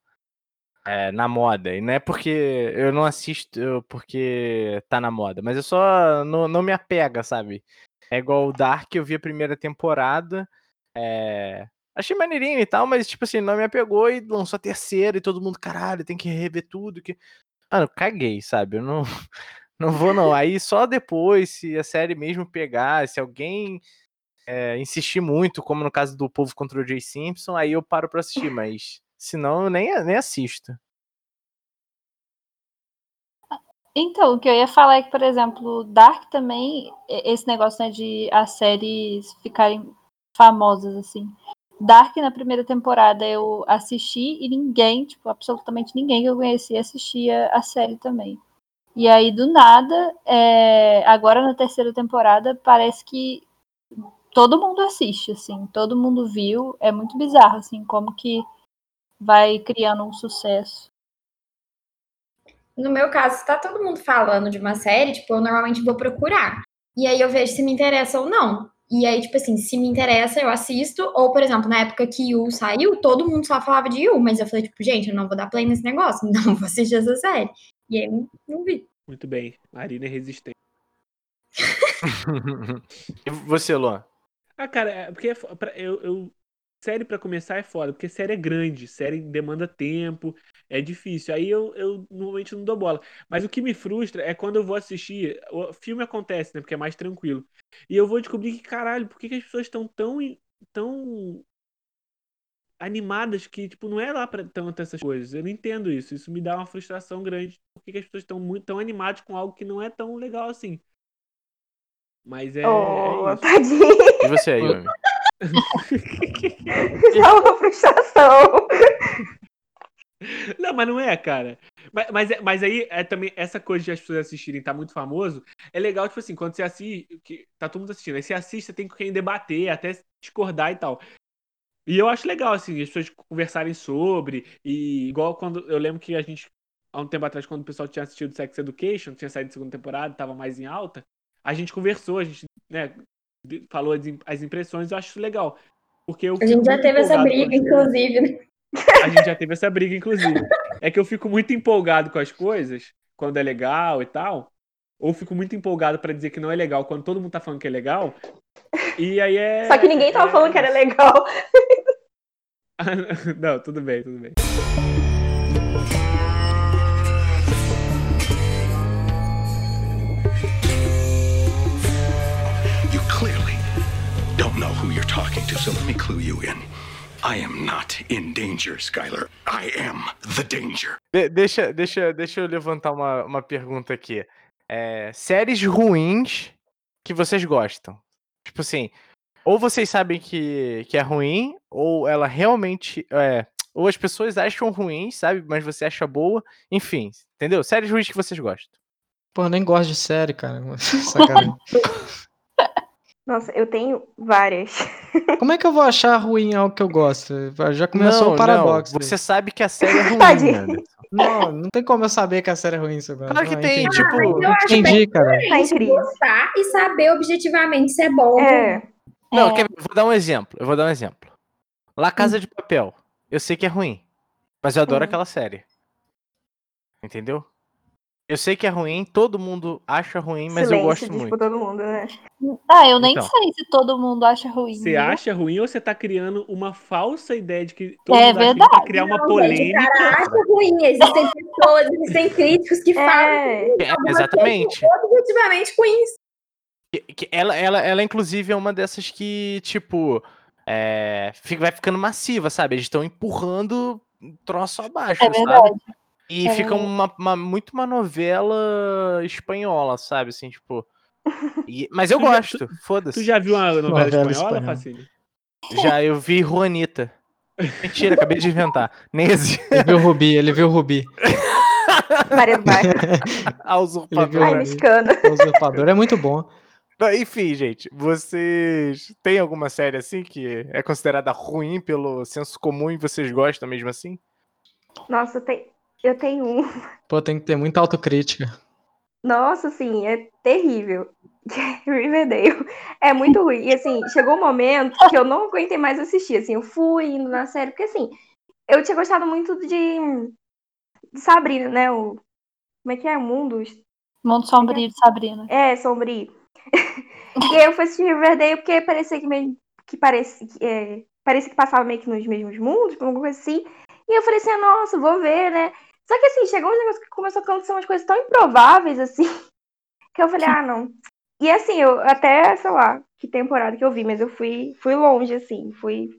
é, na moda. E não é porque eu não assisto porque tá na moda, mas eu só não, não me apega, sabe? É igual o Dark, eu vi a primeira temporada, é, achei maneirinho e tal, mas tipo assim, não me apegou e lançou a terceira e todo mundo, caralho, tem que rever tudo. Que... Mano, caguei, sabe? Eu não, não vou não. Aí só depois, se a série mesmo pegar, se alguém é, insistir muito, como no caso do Povo contra o Jay Simpson, aí eu paro pra assistir, mas senão eu nem, nem assisto. Então, o que eu ia falar é que, por exemplo, Dark também, esse negócio né, de as séries ficarem famosas, assim. Dark, na primeira temporada, eu assisti e ninguém, tipo, absolutamente ninguém que eu conhecia assistia a série também. E aí, do nada, é, agora na terceira temporada, parece que todo mundo assiste, assim, todo mundo viu. É muito bizarro, assim, como que vai criando um sucesso. No meu caso, se tá todo mundo falando de uma série, tipo, eu normalmente vou procurar. E aí eu vejo se me interessa ou não. E aí, tipo assim, se me interessa, eu assisto. Ou, por exemplo, na época que Yu saiu, todo mundo só falava de Yu. Mas eu falei, tipo, gente, eu não vou dar play nesse negócio, então eu vou assistir essa série. E aí, não, não vi. Muito bem. Marina é resistente. e você, Luan? Ah, cara, é porque é eu, eu- série pra começar é foda, porque série é grande, série demanda tempo, é difícil. Aí eu, eu normalmente não dou bola. Mas o que me frustra é quando eu vou assistir, o filme acontece, né, porque é mais tranquilo. E eu vou descobrir que, caralho, por que, que as pessoas estão tão, tão animadas que, tipo, não é lá pra tanto essas coisas. Eu não entendo isso. Isso me dá uma frustração grande. Por que, que as pessoas estão muito tão animadas com algo que não é tão legal assim? Mas é, oh, é isso. tadinho. E você, Yumi? Só uma frustração. Não, mas não é, cara. Mas, mas, é- mas aí é também essa coisa de as pessoas assistirem tá muito famoso. É legal, tipo assim, quando você assiste, que tá todo mundo assistindo, aí você assiste, tem com quem debater, até discordar e tal. E eu acho legal, assim, as pessoas conversarem sobre. E igual quando eu lembro que a gente, há um tempo atrás, quando o pessoal tinha assistido Sex Education, tinha saído de segunda temporada, tava mais em alta, a gente conversou, a gente, né, falou as im- as impressões, eu acho isso legal. Porque eu A gente já teve essa briga, inclusive, né? A gente já teve essa briga, inclusive. É que eu fico muito empolgado com as coisas, quando é legal e tal. Ou fico muito empolgado pra dizer que não é legal, quando todo mundo tá falando que é legal. E aí é. Só que ninguém tava é- falando que era legal. não, tudo bem, tudo bem. So let me clue you in. I am not in danger, Skylar. I am the danger. De- deixa, deixa, deixa eu levantar uma, uma pergunta aqui. É, séries ruins que vocês gostam. Tipo assim, ou vocês sabem que, que é ruim, ou ela realmente. É, ou as pessoas acham ruim, sabe? Mas você acha boa. Enfim, entendeu? Séries ruins que vocês gostam. Pô, eu nem gosto de série, cara. Sacanagem. Nossa, eu tenho várias. Como é que eu vou achar ruim algo que eu gosto? Já começou não, o paradoxo. Não, você sabe que a série é ruim. Anderson. Não, não tem como eu saber que a série é ruim, seu Claro que Não, tem, entendi. tipo. Eu acho Entendi, cara. Tá gostar e saber objetivamente se é bom. ou É. Não, É. eu vou dar um exemplo. Eu vou dar um exemplo. La Casa de Papel. Eu sei que é ruim. Mas eu adoro Uhum. aquela série. Entendeu? Eu sei que é ruim, todo mundo acha ruim, mas eu Silêncio gosto diz muito. todo mundo, né? Ah, eu nem Então. sei se todo mundo acha ruim. Você viu? acha ruim ou você tá criando uma falsa ideia de que todo É mundo acha ruim verdade. pra criar uma Não, gente, polêmica? cara, acha ruim. Existem pessoas, existem críticos que falam É. É, exatamente. objetivamente ruins. Que- que ela, ela, ela, inclusive, é uma dessas que, tipo, é, fica- vai ficando massiva, sabe? Eles estão empurrando um troço abaixo, É sabe? verdade. E É fica uma, uma- muito uma novela espanhola, sabe? Assim, tipo. e- mas eu Tu gosto, foda-se. Tu já viu uma novela, Novela espanhola, espanhola. Facílio? Já eu vi Juanita. Mentira, acabei de inventar. Nem existe. Ele viu o Rubi, ele viu o Rubi. Maria. A usurpadora. Ai, mexicana. O usurpador é muito bom. Enfim, gente, vocês têm alguma série assim que é considerada ruim pelo senso comum e vocês gostam mesmo assim? Nossa, tem... eu tenho um. Pô, tem que ter muita autocrítica. Nossa, assim, é terrível. Riverdale. É muito ruim. E assim, chegou um momento que eu não aguentei mais assistir. Assim, eu fui indo na série, porque assim, eu tinha gostado muito de, de Sabrina, né? O... Como é que é? O mundo? Mundo Sombrio de Sabrina. É, sombrio. e aí eu fui assistir Riverdale porque parecia que meio que parecia que, é, parecia que passava meio que nos mesmos mundos, alguma coisa assim. E eu falei assim, nossa, vou ver, né? Só que assim, chegou um negócio que começou a acontecer umas coisas tão improváveis, assim, que eu falei, ah, não. E assim, eu até, sei lá, que temporada que eu vi, mas eu fui, fui longe, assim, fui,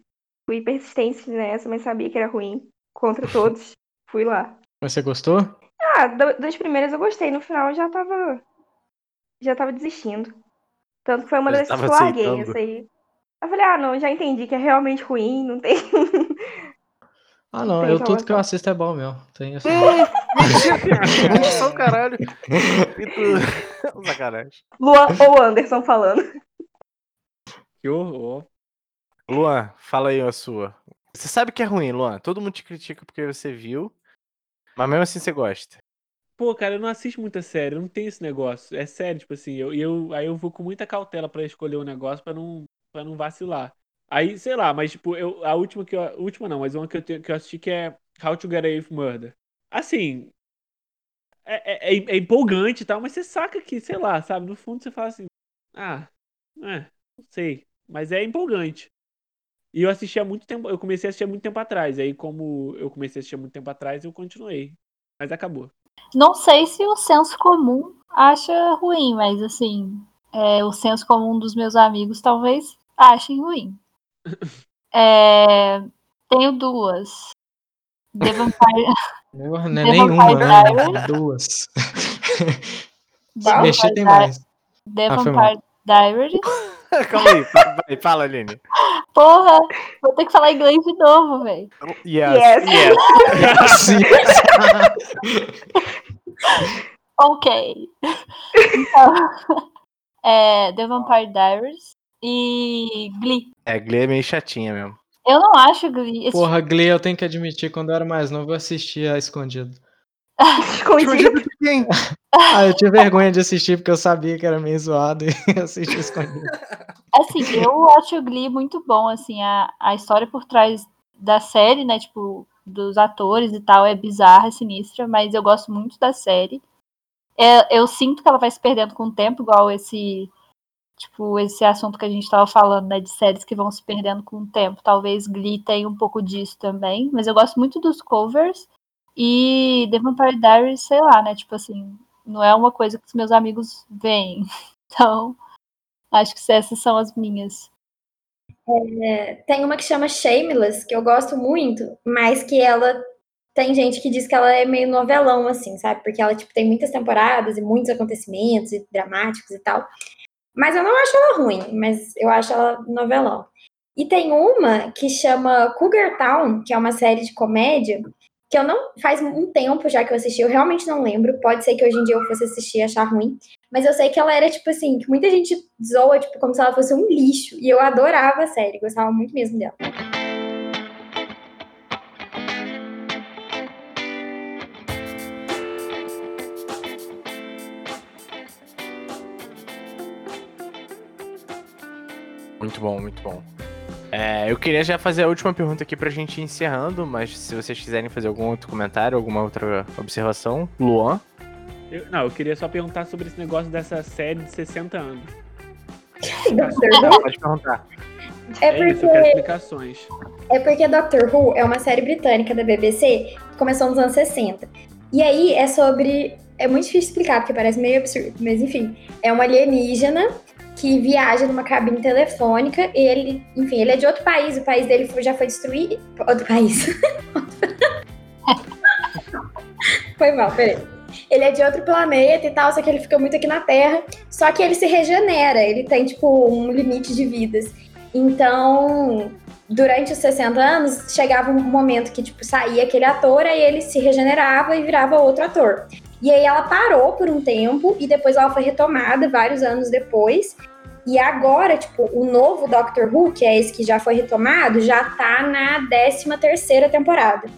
fui persistente nessa, mas sabia que era ruim contra todos. Fui lá. Você gostou? Ah, do- das primeiras eu gostei, no final eu já tava. Já tava desistindo. Tanto que foi uma das que eu larguei, aí. Eu falei, ah, não, já entendi que é realmente ruim, não tem. Ah, não, Tem eu tudo que eu assisto é bom mesmo. Tem assim. Mentira, caralho. E tu... Sacanagem. Luan ou Anderson falando. Que horror. Luan, fala aí a sua. Você sabe que é ruim, Luan. Todo mundo te critica porque você viu, mas mesmo assim você gosta. Pô, cara, eu não assisto muita série, eu não tenho esse negócio. É sério, tipo assim, eu, eu, aí eu vou com muita cautela pra escolher o negócio pra não, pra não vacilar. Aí, sei lá, mas tipo, eu, a última que eu. a Última não, mas uma que eu, tenho- que eu assisti que é How to Get Away with Murder. Assim. É, é, é empolgante e tal, mas você saca que, sei lá, sabe? No fundo você fala assim. Ah, é, não sei. Mas é empolgante. E eu assisti há muito tempo. Eu comecei a assistir há muito tempo atrás. Aí, como eu comecei a assistir há muito tempo atrás, eu continuei. Mas acabou. Não sei se o senso comum acha ruim, mas assim, é, o senso comum dos meus amigos talvez achem ruim. É, tenho duas. The Vampire, Porra, não é The nenhuma, né? Duas. Mexer Vampire tem mais. The Ah, Vampire Diaries. Calma aí, fala, vai, fala, Aline. Porra, vou ter que falar inglês de novo, velho. Yes, Yes. yes. Sim. Ok. Então, é, The Vampire Diaries e Glee. É, Glee é meio chatinha mesmo. Eu não acho Glee. Porra, Glee, eu tenho que admitir, quando eu era mais novo, eu assistia escondido. Escondido. Quem? Ah, eu tinha vergonha de assistir porque eu sabia que era meio zoado e assistia escondido. Assim, eu acho o Glee muito bom, assim, a, a história por trás da série, né, tipo, dos atores e tal, é bizarra, é sinistra, mas eu gosto muito da série. É, eu sinto que ela vai se perdendo com o tempo, igual esse, tipo, esse assunto que a gente tava falando, né, de séries que vão se perdendo com o tempo. Talvez Glee tenha um pouco disso também, mas eu gosto muito dos covers e The Vampire Diaries, sei lá, né, tipo assim, não é uma coisa que os meus amigos veem. Então, Acho que essas são as minhas. É, tem uma que chama Shameless, que eu gosto muito, mas que ela tem gente que diz que ela é meio novelão, assim, sabe? Porque ela, tipo, tem muitas temporadas e muitos acontecimentos e dramáticos e tal. Mas eu não acho ela ruim, mas eu acho ela novelão. E tem uma que chama Cougar Town, que é uma série de comédia, que eu não. Faz um tempo já que eu assisti, eu realmente não lembro. Pode ser que hoje em dia eu fosse assistir e achar ruim. Mas eu sei que ela era, tipo assim, que muita gente zoa, tipo, como se ela fosse um lixo. E eu adorava a série, gostava muito mesmo dela. Muito bom, muito bom. É, eu queria já fazer a última pergunta aqui pra gente ir encerrando, mas se vocês quiserem fazer algum outro comentário, alguma outra observação, Luan. Eu- não, eu queria só perguntar sobre esse negócio dessa série de 60 anos. Doctor Who Pode perguntar. é É isso, eu quero porque, explicações. é porque Doctor Who é uma série britânica da BBC que começou nos anos 60. E aí é sobre. É muito difícil explicar, porque parece meio absurdo, mas enfim. É um alienígena que viaja numa cabine telefônica ele, enfim, ele é de outro país, o país dele já foi destruído. Outro país. foi mal, peraí. Ele é de outro planeta e tal, só que ele fica muito aqui na Terra. Só que ele se regenera, ele tem, tipo, um limite de vidas. Então, durante os 60 anos, chegava um momento que, tipo, saía aquele ator, aí ele se regenerava e virava outro ator. E aí ela parou por um tempo e depois ela foi retomada vários anos depois. E agora, tipo, o novo Doctor Who, que é esse que já foi retomado, já tá na 13 terceira temporada.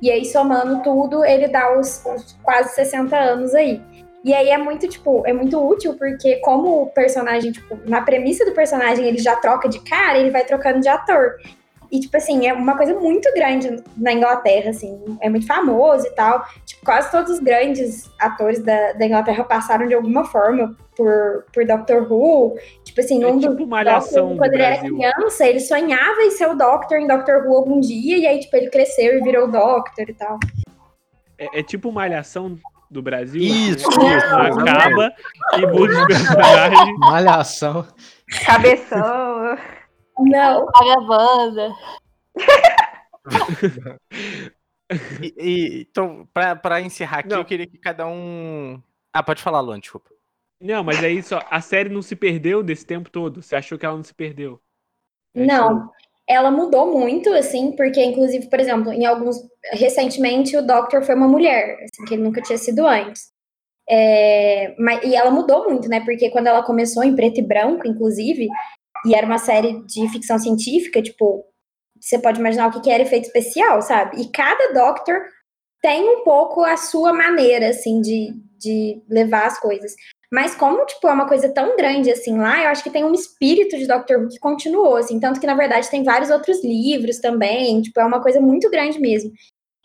E aí, somando tudo, ele dá os, os quase 60 anos aí. E aí é muito, tipo, é muito útil, porque como o personagem, tipo, na premissa do personagem ele já troca de cara, ele vai trocando de ator. E, tipo assim, é uma coisa muito grande na Inglaterra, assim, é muito famoso e tal. Tipo, quase todos os grandes atores da, da Inglaterra passaram de alguma forma por, por Doctor Who. Tipo assim, É num tipo Doctor, do quando ele era criança, ele sonhava em ser o Doctor em Doctor Who algum dia, e aí, tipo, ele cresceu e virou o Doctor e tal. É, é tipo Malhação do Brasil. Isso, assim, isso, Acaba e muda os personagens. Malhação. Cabeção. Não, Paga a banda. E, e- então, pra, pra encerrar aqui, Não. eu queria que cada um. Ah, pode falar, Luan, desculpa. Não, mas aí só, a série não se perdeu desse tempo todo? Você achou que ela não se perdeu? É Não, ela mudou muito, assim, porque, inclusive, por exemplo, em alguns. Recentemente, o Doctor foi uma mulher, assim, que ele nunca tinha sido antes. É, mas, e ela mudou muito, né? Porque quando ela começou em preto e branco, inclusive, e era uma série de ficção científica, tipo, você pode imaginar o que, que era efeito especial, sabe? E cada Doctor tem um pouco a sua maneira, assim, de, de levar as coisas. Mas como, tipo, é uma coisa tão grande assim lá, eu acho que tem um espírito de Doctor Who que continuou, assim, tanto que, na verdade, tem vários outros livros também, tipo, é uma coisa muito grande mesmo.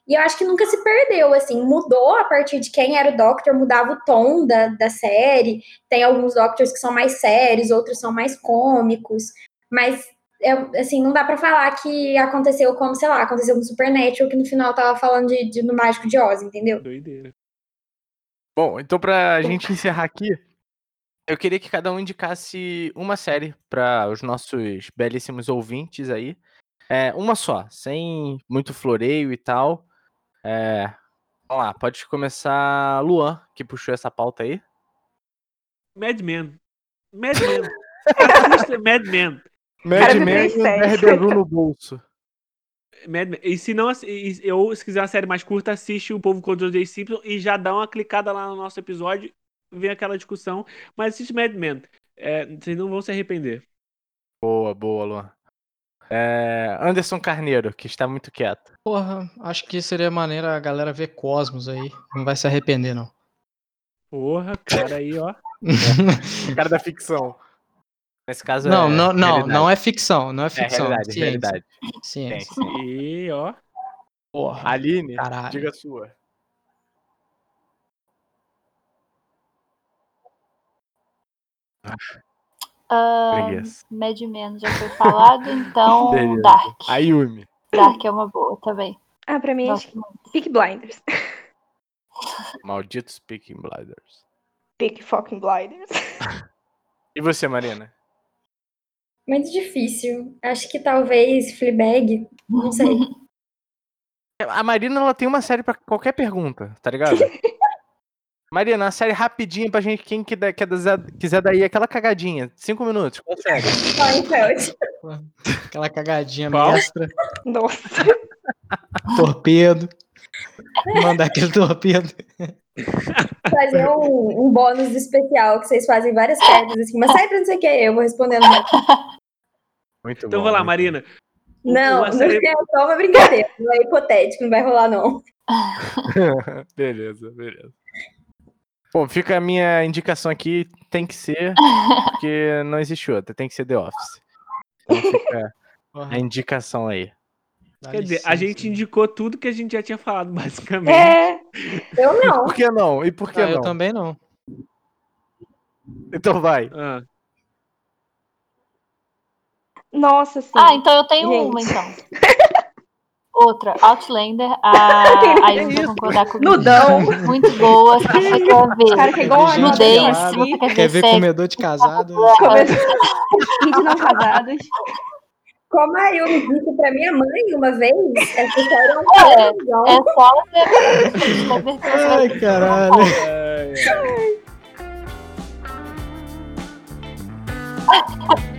E eu acho que nunca se perdeu, assim, mudou a partir de quem era o Doctor, mudava o tom da, da série, tem alguns Doctors que são mais sérios, outros são mais cômicos, mas, é, assim, não dá pra falar que aconteceu como, sei lá, aconteceu com Supernatural, que no final tava falando de, de, do Mágico de Oz, entendeu? Doideira. Bom, então pra gente encerrar aqui, eu queria que cada um indicasse uma série para os nossos belíssimos ouvintes aí. É, uma só, sem muito floreio e tal. É, vamos lá, pode começar Luan, que puxou essa pauta aí. Mad Men. Mad Men. Assista Mad Men. Mad Men e. RBU no bolso. Mad Men. E se não, e- ou se quiser uma série mais curta, assiste o Povo contra o J. Simpson e já dá uma clicada lá no nosso episódio, vem aquela discussão. Mas assiste Mad Men. É, vocês não vão se arrepender. Boa, boa, Luan. É, Anderson Carneiro, que está muito quieto. Porra, acho que seria maneiro a galera ver Cosmos aí. Não vai se arrepender, não. Porra, cara aí, ó. O cara da ficção. Nesse caso não, é não, não, realidade. não é ficção, não é É ficção. realidade, ciência, realidade. ciência. Sim. E, ó. Porra. Aline, Caralho. diga a sua. Ah, Preguiça. Mad Men já foi falado, então Beleza. Dark. A Yumi. Dark é uma boa também. Ah, pra mim, que muito. Peak Blinders. Malditos Peaking Blinders. Peak fucking Blinders. E você, Marina? Muito difícil. Acho que talvez Fleabag, não sei. A Marina, ela tem uma série pra qualquer pergunta, tá ligado? Marina, uma série rapidinha pra gente, quem que der- quer dar- quiser daí aquela cagadinha. Cinco minutos, qual série? Seinfeld. Aquela cagadinha Qual? mestra, Nossa. torpedo. Mandar aquele torpedo. Fazer um, um bônus especial que vocês fazem várias cartas assim, mas sai pra não sei o que, eu vou respondendo. Muito Então bom. vai lá, Marina. Não, não série- é só uma brincadeira, não é hipotético, não vai rolar não. beleza, beleza. Bom, fica a minha indicação aqui, tem que ser, porque não existe outra, tem que ser The Office. Então fica a indicação aí. dá Quer dizer, a gente indicou tudo que a gente já tinha falado, basicamente. É. Eu não. Por que não? E por que Ah, eu não? também não. Então vai. Ah, Nossa, sim. Ah, então eu tenho Gente. uma, então. Outra, Outlander. A, a Yumi vai concordar comigo. Nudão. Muito boa, se você quer ver. Cara, que é igual Nudez, se você quer Quer ver ver sexo. comedor de casado? Come- Gente não casados. Como a Yumi disse pra minha mãe uma vez, essa história é um É. É só ver Outlander que você vai Ai, caralho. ai, ai.